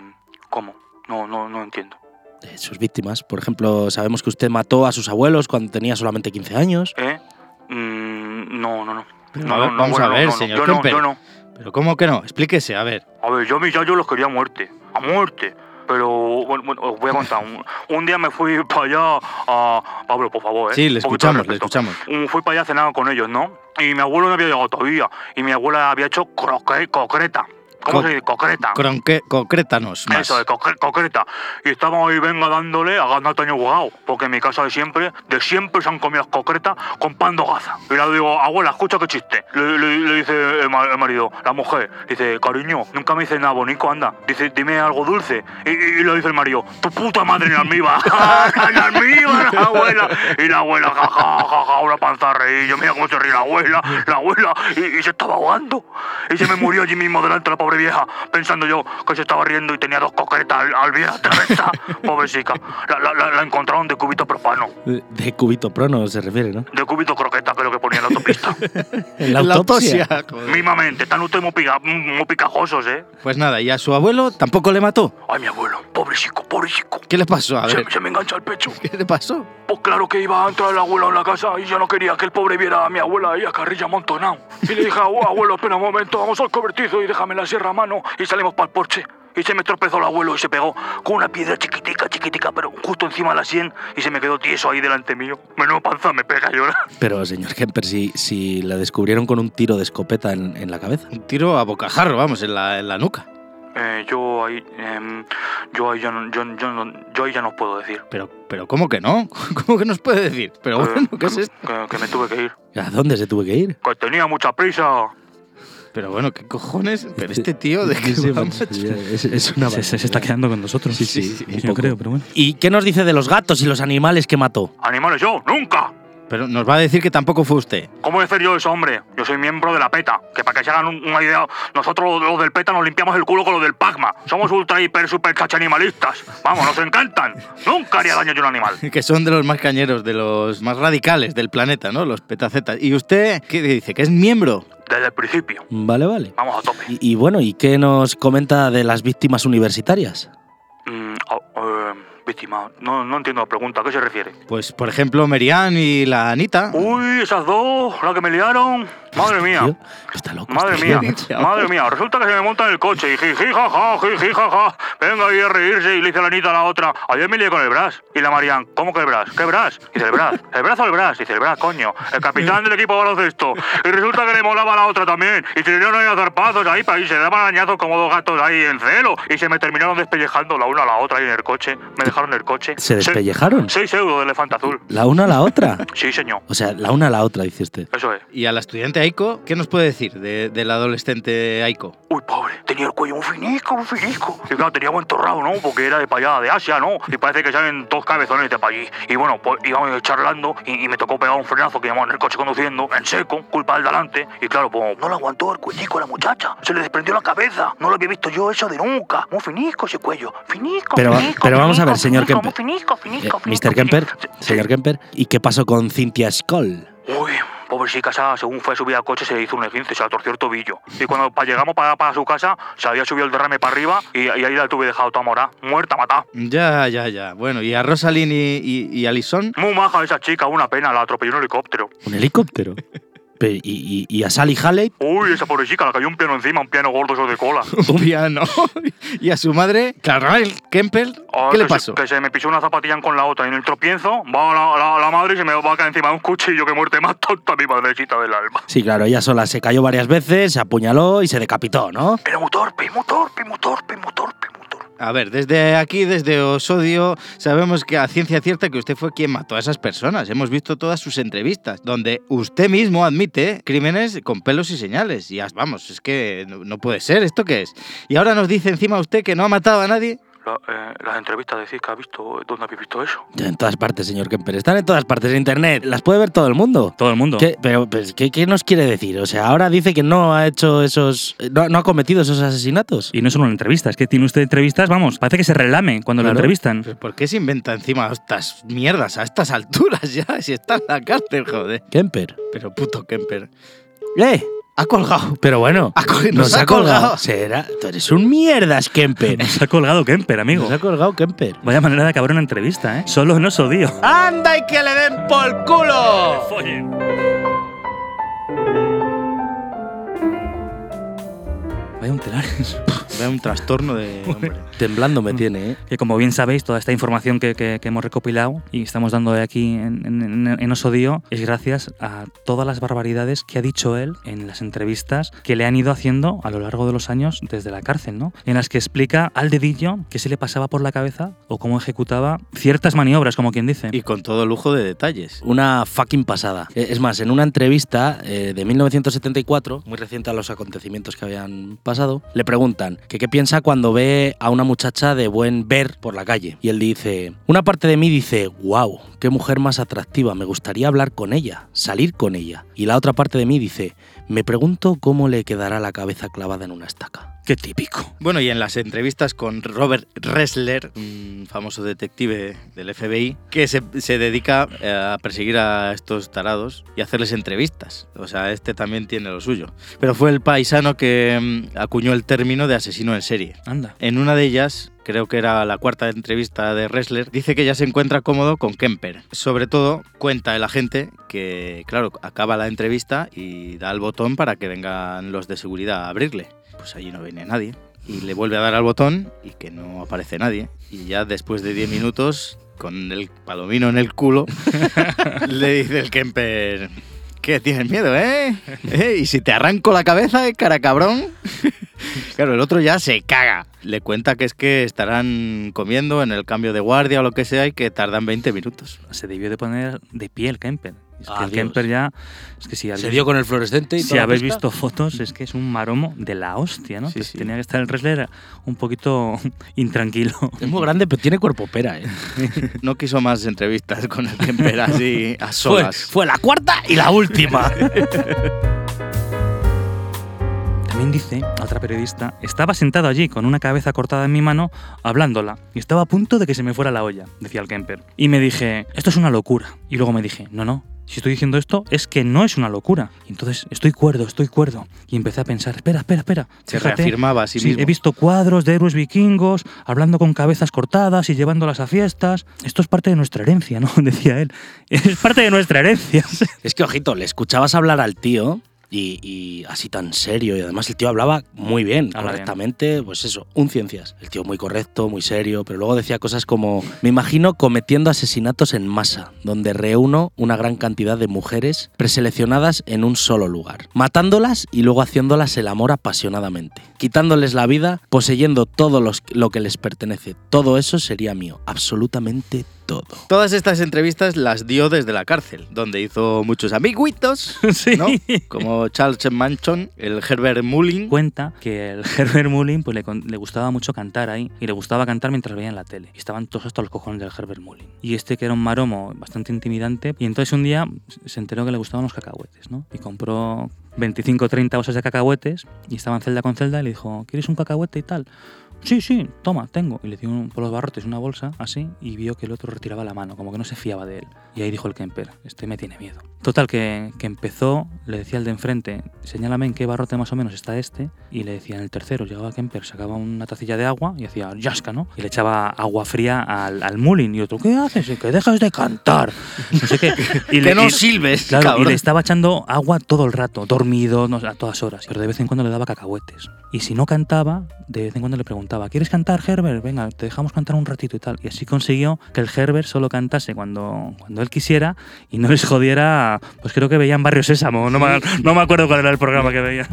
No, no, no entiendo.
Eh, Sus víctimas. Por ejemplo, sabemos que usted mató a sus abuelos cuando tenía solamente 15 años.
¿Eh? Mm, no, no, no.
Pero
no,
a ver,
no,
vamos
bueno,
a ver,
no, no,
señor
Yo no, yo no.
Pero ¿cómo que no? Explíquese, a ver.
A ver, yo a mis yayos los quería a muerte. A muerte. Pero, bueno, bueno, os voy a contar. Un, un día me fui para allá a... Pablo, por favor, ¿eh?
Sí, le escuchamos, le escuchamos.
Un- fui para allá a cenar con ellos, ¿no? Y mi abuelo no había llegado todavía. Y mi abuela había hecho croque, concreta. ¿Cómo
Co-
se dice? Concreta.
Concrétanos más.
Eso, de concre- concreta. Y estamos ahí, venga, dándole a Antonio jugado. Porque en mi casa de siempre, de siempre se han comido concretas con pan de hogaza. Y le digo, abuela, escucha qué chiste. Le, le- le dice el, ma- el marido, la mujer, dice, cariño, nunca me dices nada bonito, anda. Dice, dime algo dulce. Y, y- y le dice el marido, tu puta madre en almíbar. en almíbar, la abuela. Y la abuela, jaja, jaja, una panza a reír. Yo mira cómo se ríe la abuela, la abuela. Y, y se estaba ahogando. Y se me murió allí mismo delante de la pobre vieja, pensando yo que se estaba riendo y tenía dos concretas al, al vieja atravesada. Pobrecita. La, la, la, la encontraron de cubito profano.
De, de cubito prono se refiere, ¿no?
De cubito croqueta, que es lo que ponía en la autopista.
En
La autopsia. joder.
Mismamente, están ustedes muy, pica- muy picajosos, ¿eh?
Pues nada, y a su abuelo tampoco le mató.
Ay, mi abuelo, pobrecico, pobrecico.
¿Qué le pasó? A
Se,
ver,
se me engancha el pecho.
¿qué le pasó?
Pues claro que iba a entrar el abuelo en la casa y yo no quería que el pobre viera a mi abuela ahí a carrilla amontonado. Y le dije, "Abu- abuelo, espera un momento, vamos al cobertizo y déjame la sierra a mano. Y salimos para el porche. Y se me tropezó el abuelo y se pegó con una piedra chiquitica, chiquitica, pero justo encima de la sien y se me quedó tieso ahí delante mío. Menudo panza me pega yo.
Pero, señor Kemper, si, si la descubrieron con un tiro de escopeta en, en la cabeza.
Un tiro a bocajarro, vamos, en la, en la nuca.
Eh, yo ahí, em, yo ahí ya no, yo, yo no- yo ahí ya no puedo decir.
Pero, pero ¿cómo que no? ¿Cómo que nos puede decir? Pero
Eh,
bueno, ¿qué es esto?
Que, que me tuve que ir.
¿A dónde se tuve que ir?
Que tenía mucha prisa.
Pero bueno, ¿qué cojones? Pero este tío, ¿de qué
Sí,
va,
pues,
macho?
es, es una
Se, está quedando con nosotros.
Sí, sí, sí, un
yo
poco.
creo, pero bueno.
¿Y qué nos dice de los gatos y los animales que mató?
Animales yo, nunca.
Pero nos va a decir que tampoco fue usted.
¿Cómo voy a hacer yo eso, hombre? Yo soy miembro de la PETA. Que para que se hagan un- una idea, nosotros los del PETA nos limpiamos el culo con los del PACMA. Somos ultra, hiper, super cachanimalistas. Vamos, nos encantan. Nunca haría daño yo a un animal.
Que son de los más cañeros, de los más radicales del planeta, ¿no? Los petacetas. ¿Y usted qué dice? ¿Que es miembro?
Desde el principio.
Vale, vale.
Vamos a tope.
Y, y bueno, ¿y qué nos comenta de las víctimas universitarias?
No, no entiendo la pregunta. ¿A qué se refiere?
Pues, por ejemplo, Merian y la Anita.
Uy, esas dos, la que me liaron. Madre mía.
Tío, está loco.
Madre mía, madre mía, resulta que se me monta en el coche y jiji, jaja, jiji, jaja. Venga ahí a reírse y le dice a la Anita a la otra, ayer me lié con el Bras. Y la Marian, ¿cómo que el Bras? ¿Qué Bras? Dice el Bras, ¿el brazo o el Bras? Dice el Bras, coño, el capitán del equipo baloncesto. Y resulta que le molaba a la otra también. Y se dieron ahí a zarpazos ahí para ahí, se daban arañazos como dos gatos ahí en celo. Y se me terminaron despellejando la una a la otra ahí en el coche. Me dejaron el coche.
¿Se
Se-
despellejaron?
Seis euros de elefante azul.
¿La una a la otra?
Sí, señor.
O sea, la una a la otra, dice usted.
Eso es.
Y a la estudiante Aiko, ¿qué nos puede decir de, del adolescente Aiko?
Uy, pobre, tenía el cuello muy finico, muy finico. Y claro, tenía buen torrado, ¿no? Porque era de para allá, de Asia, ¿no? Y parece que salen dos cabezones de para allí. Y bueno, pues íbamos charlando y, y me tocó pegar un frenazo que íbamos en el coche conduciendo, en seco, culpa del delante. Y claro, pues no le aguantó el cuellico a la muchacha. Se le desprendió la cabeza. No lo había visto yo eso de nunca. Muy finico ese cuello. Finico,
Pero,
finico,
pero vamos a ver, señor
finico,
Kemper.
muy Finico, finico,
Eh, Mr. Kemper, señor Kemper, ¿y qué pasó con Cynthia Skoll?
Uy, pobrecita, esa, según fue a subir al coche se le hizo un esguince, se la torció el tobillo. Y cuando pa- llegamos para, para su casa, se había subido el derrame para arriba y, y ahí la tuve dejado toda morada, muerta, matada.
Ya, ya, ya. Bueno, ¿y a Rosalind y, y, y Alison?
Muy maja esa chica, una pena, la atropelló un helicóptero.
¿Un helicóptero? ¿Y, y, y a Sally Haley?
Uy, esa pobre chica, le cayó un piano encima, un piano gordo eso de cola.
Un piano. ¿Y a su madre? Carral Kemper.
Ah,
¿Qué le
se-
pasó?
que se me pisó una zapatilla con la otra y en el tropiezo va la, la- la madre y se me va a caer encima de un cuchillo. Que muerte más tonta, mi madrecita del alma.
Sí, claro, ella sola se cayó varias veces, se apuñaló y se decapitó, ¿no?
Pero muy torpe, muy torpe, muy torpe, muy torpe.
A ver, desde aquí, desde Osodio, sabemos que a ciencia cierta que usted fue quien mató a esas personas. Hemos visto todas sus entrevistas, donde usted mismo admite crímenes con pelos y señales. Y vamos, es que no puede ser, ¿esto qué es? Y ahora nos dice encima usted que no ha matado a nadie.
La- eh, las entrevistas decís que ha visto, ¿dónde habéis visto eso?
En todas partes, señor Kemper. Están en todas partes en internet. Las puede ver todo el mundo.
Todo el mundo.
¿Qué, pero, pues, ¿qué, qué nos quiere decir? O sea, ahora dice que no ha hecho esos. No, no ha cometido esos asesinatos.
Y no solo una entrevista, es que tiene usted entrevistas, vamos, parece que se relame cuando
Claro.
lo entrevistan.
¿Pero ¿Por qué se inventa encima estas mierdas a estas alturas ya? Si está en la cárcel, joder.
Kemper.
Pero puto Kemper.
¡Eh!
Ha colgado.
Pero bueno,
Ha
nos, ha colgado. Será. Tú eres un mierdas, Kemper.
Se ha colgado Kemper, amigo.
Nos ha colgado Kemper.
Vaya manera de acabar una entrevista, ¿eh? Solo no se odio.
¡Anda y que le den por culo!
Vaya un telares.
Un trastorno de hombre.
Temblando me tiene, ¿eh?
que como bien sabéis, toda esta información que, que- que hemos recopilado y estamos dando de aquí en, en, Osodío es gracias a todas las barbaridades que ha dicho él en las entrevistas que le han ido haciendo a lo largo de los años desde la cárcel, ¿no? En las que explica al dedillo qué se le pasaba por la cabeza o cómo ejecutaba ciertas maniobras, como quien dice.
Y con todo lujo de detalles.
Una fucking pasada. Eh, Es más, en una entrevista eh, de 1974, muy reciente a los acontecimientos que habían pasado, le preguntan que qué piensa cuando ve a una muchacha de buen ver por la calle. Y él dice, una parte de mí dice, wow, qué mujer más atractiva, me gustaría hablar con ella, salir con ella. Y la otra parte de mí dice, me pregunto cómo le quedará la cabeza clavada en una estaca.
Qué típico.
Bueno, y en las entrevistas con Robert Ressler, un famoso detective del FBI, que se, se dedica eh, a perseguir a estos tarados y hacerles entrevistas. O sea, este también tiene lo suyo. Pero fue el paisano que mm, acuñó el término de asesino en serie.
Anda.
En una de ellas, creo que era la cuarta entrevista de Ressler, dice que ya se encuentra cómodo con Kemper. Sobre todo, cuenta el agente que, claro, acaba la entrevista y da el botón para que vengan los de seguridad a abrirle. Pues allí no viene nadie. Y le vuelve a dar al botón y que no aparece nadie. Y ya después de 10 minutos, con el palomino en el culo, le dice el Kemper... ¿Qué? ¿Tienes miedo, eh? ¿Eh? ¿Y si te arranco la cabeza, eh, cara cabrón? Claro, el otro ya se caga. Le cuenta que es que estarán comiendo en el cambio de guardia o lo que sea y que tardan 20 minutos.
Se debió de poner de pie el Kemper. Es que el
Dios.
Kemper ya... Es que si
Se
habéis-
dio con el fluorescente y
Si habéis visto fotos, es que es un maromo de la hostia, ¿no?
Sí,
Te-
sí.
Tenía que estar el wrestler un poquito intranquilo.
Es muy grande, pero tiene cuerpo pera, ¿eh?
No quiso más entrevistas con el Kemper así a
Fue,
solas.
fue la cuarta y la última.
También dice, otra periodista, estaba sentado allí con una cabeza cortada en mi mano, hablándola, y estaba a punto de que se me fuera la olla, decía el Kemper. Y me dije, esto es una locura. Y luego me dije, no, no, si estoy diciendo esto es que no es una locura. Entonces, estoy cuerdo, estoy cuerdo. Y empecé a pensar, espera, espera, espera.
Se
fíjate,
reafirmaba a sí,
Sí,
mismo.
he visto cuadros de héroes vikingos hablando con cabezas cortadas y llevándolas a fiestas. Esto es parte de nuestra herencia, ¿no? Decía él. Es parte de nuestra herencia.
Es que, ojito, le escuchabas hablar al tío y, y así tan serio. Y además el tío hablaba muy bien. correctamente. Pues eso, un ciencias. El tío muy correcto, muy serio. Pero luego decía cosas como: Me imagino cometiendo asesinatos en masa, donde reúno una gran cantidad de mujeres preseleccionadas en un solo lugar, matándolas y luego haciéndolas el amor apasionadamente, quitándoles la vida, poseyendo todo los- lo que les pertenece. Todo eso sería mío, absolutamente todo.
Todas estas entrevistas las dio desde la cárcel, donde hizo muchos amiguitos,
Sí.
¿no? Como Charles Manchon, el Herbert Mullin.
cuenta que el Herbert Mullin pues, le, gustaba mucho cantar ahí y le gustaba cantar mientras veía en la tele. Y estaban todos hasta los cojones del Herbert Mullin. Y este que era un maromo bastante intimidante y entonces un día se enteró que le gustaban los cacahuetes, ¿no? Y compró 25 o 30 bolsas de cacahuetes y estaba en celda con celda y le dijo, ¿quieres un cacahuete y tal? Sí, sí, toma, tengo. Y le dio un- por los barrotes una bolsa así y vio que el otro retiraba la mano, como que no se fiaba de él. Y ahí dijo el Kemper, este me tiene miedo. Total, que, que empezó, le decía al de enfrente, señálame en qué barrote más o menos está este. Y le decía en el tercero, llegaba Kemper, sacaba una tacilla de agua y hacía yasca, ¿no? Y le echaba agua fría al, al Mullin. Y otro, ¿qué haces? Y que dejas de cantar. No sé qué. Y
que
le-
no
y-
silbes,
Claro, y
cabrón.
le estaba echando agua todo el rato, dormido, no a todas horas. Pero de vez en cuando le daba cacahuetes. Y si no cantaba, de vez en cuando le preguntaba, ¿quieres cantar, Herbert? Venga, te dejamos cantar un ratito y tal. Y así consiguió que el Herbert solo cantase cuando, cuando él quisiera y no les jodiera, pues creo que veían Barrio Sésamo. No me, no me acuerdo cuál era el programa que veían.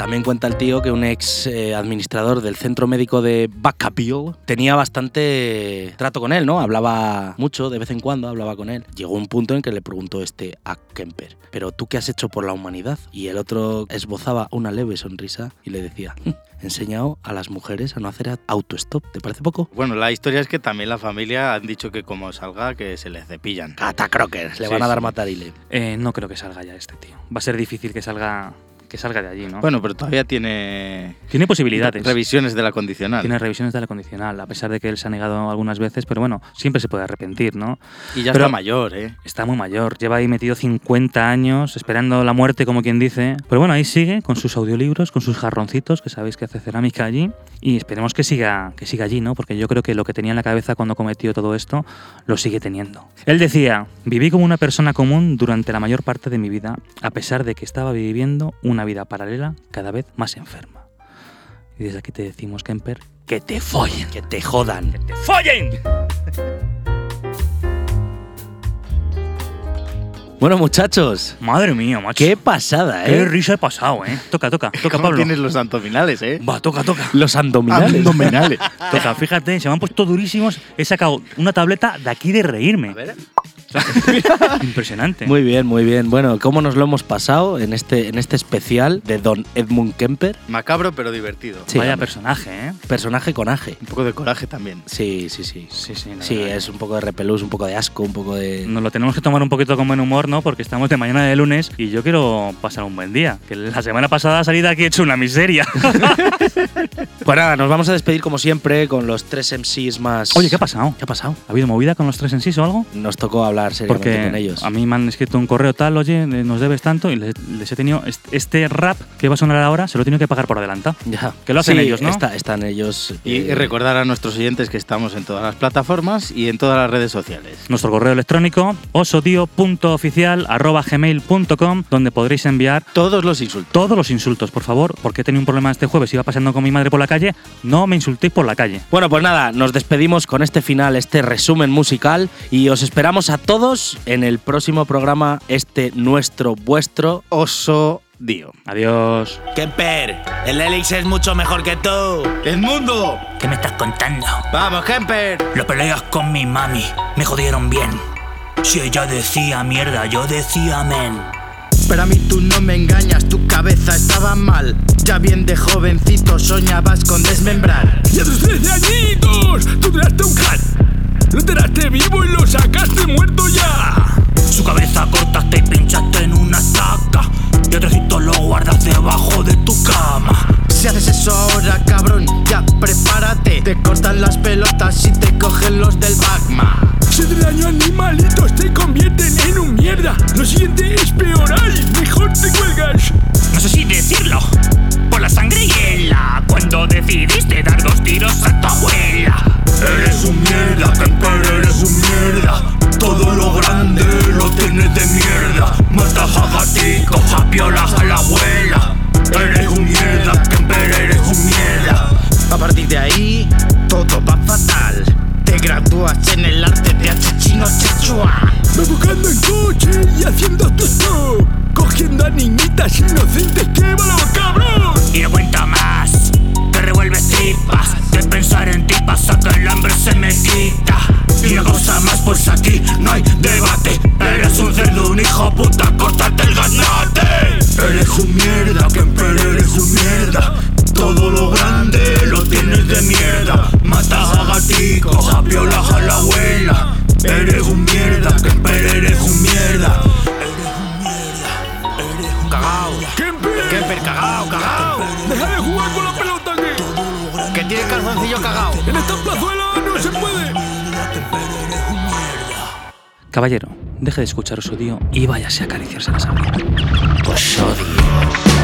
También cuenta el tío que un ex eh, administrador del centro médico de Vacaville tenía bastante trato con él, ¿no? Hablaba mucho, de vez en cuando hablaba con él. Llegó un punto en que le preguntó este a Kemper, ¿pero tú qué has hecho por la humanidad? Y el otro esbozaba una leve sonrisa y le decía, "Hm, enseñado a las mujeres a no hacer autostop, ¿te parece poco?
Bueno, la historia es que también la familia han dicho que como salga, que se le cepillan.
Cata Crocker, le
Sí,
van a dar
sí.
matarile.
Eh, no creo que salga ya este tío. Va a ser difícil que salga, que salga de allí, ¿no?
Bueno, pero todavía tiene
Tiene posibilidades.
revisiones de la condicional.
Tiene revisiones de la condicional, a pesar de que él se ha negado algunas veces, pero bueno, siempre se puede arrepentir, ¿no?
Y ya
Pero-
está mayor, ¿eh?
Está muy mayor, lleva ahí metido 50 años, esperando la muerte, como quien dice. Pero bueno, ahí sigue, con sus audiolibros, con sus jarroncitos, que sabéis que hace cerámica allí. Y esperemos que siga, que siga allí, ¿no? Porque yo creo que lo que tenía en la cabeza cuando cometió todo esto, lo sigue teniendo. Él decía, viví como una persona común durante la mayor parte de mi vida, a pesar de que estaba viviendo una una vida paralela cada vez más enferma. Y desde aquí te decimos, Kemper, que te follen.
Que te jodan.
¡Te follen!
Bueno, muchachos,
Madre mía, macho.
qué pasada,
Qué
¿eh?
risa he pasado, ¿eh? Toca, toca, toca,
¿Cómo
Pablo.
tienes los abdominales, eh?
Va, toca, toca.
Los abdominales.
Abdominales.
Toca, fíjate, se me han puesto durísimos. He sacado una tableta de aquí de reírme. Impresionante.
Muy bien, muy bien. Bueno, ¿cómo nos lo hemos pasado en este, en este especial de Don Edmund Kemper?
Macabro, pero divertido.
Sí,
Vaya
hombre.
personaje, ¿eh?
Personaje con aje.
Un poco de coraje también.
Sí, sí, sí.
Sí, sí.
Sí,
verdad.
es un poco de repelús, un poco de asco, un poco de...
Nos lo tenemos que tomar un poquito con buen humor, ¿no? Porque estamos de mañana de lunes y yo quiero pasar un buen día. Que la semana pasada salí de aquí hecho una miseria.
Pues nada, nos vamos a despedir como siempre con los tres MCs más...
Oye, ¿qué ha pasado?
¿Qué ha pasado?
¿Ha habido movida con los tres sí o algo?
Nos tocó hablar seriamente
Porque
con ellos.
a mí me han escrito un correo tal, oye, eh, nos debes tanto y les, les he tenido est- este rap que va a sonar ahora, se lo he tenido que pagar por adelantado.
Ya.
Que lo hacen
Sí,
ellos, ¿no?
está- están ellos.
Y,
eh,
y recordar a nuestros oyentes que estamos en todas las plataformas y en todas las redes sociales.
Nuestro correo electrónico osodio.oficial.gmail.com donde podréis enviar
Todos los insultos.
todos los insultos, por favor, porque he tenido un problema este jueves, iba pasando con mi madre por la calle, no me insultéis por la calle.
Bueno, pues nada, nos despedimos con este final, este resumen musical y os esperamos a todos en el próximo programa, este nuestro, vuestro.
Oso Dio.
Adiós.
Kemper, el Elix es mucho mejor que tú.
¡El mundo!
¿Qué me estás contando?
¡Vamos, Kemper!
Lo peleas con mi mami. Me jodieron bien. Si ella decía mierda, yo decía men.
Pero a mí tú no me engañas, tu cabeza estaba mal. Ya bien de jovencito soñabas con desmembrar.
Y a tus 13 añitos, tú tiraste un cat. Lo tiraste vivo y lo sacaste muerto ya.
Su cabeza cortaste y pinchaste en una estaca. Y el trocito lo guardas debajo de tu cama.
Si haces eso ahora, cabrón, ya prepárate. Te cortan las pelotas y te cogen los del magma.
Si te daño animalitos te convierten en un mierda. Lo siguiente es peor, ay, mejor te cuelgas.
No sé si decirlo. Por la sangre hiela. Cuando decidiste dar dos tiros a tu abuela. Eres un mierda, Kemper, eres un mierda. Todo lo grande lo tienes de mierda. Matas
Caballero, deje de escuchar Osodio y váyase a acariciarse la sangre.
Os odio.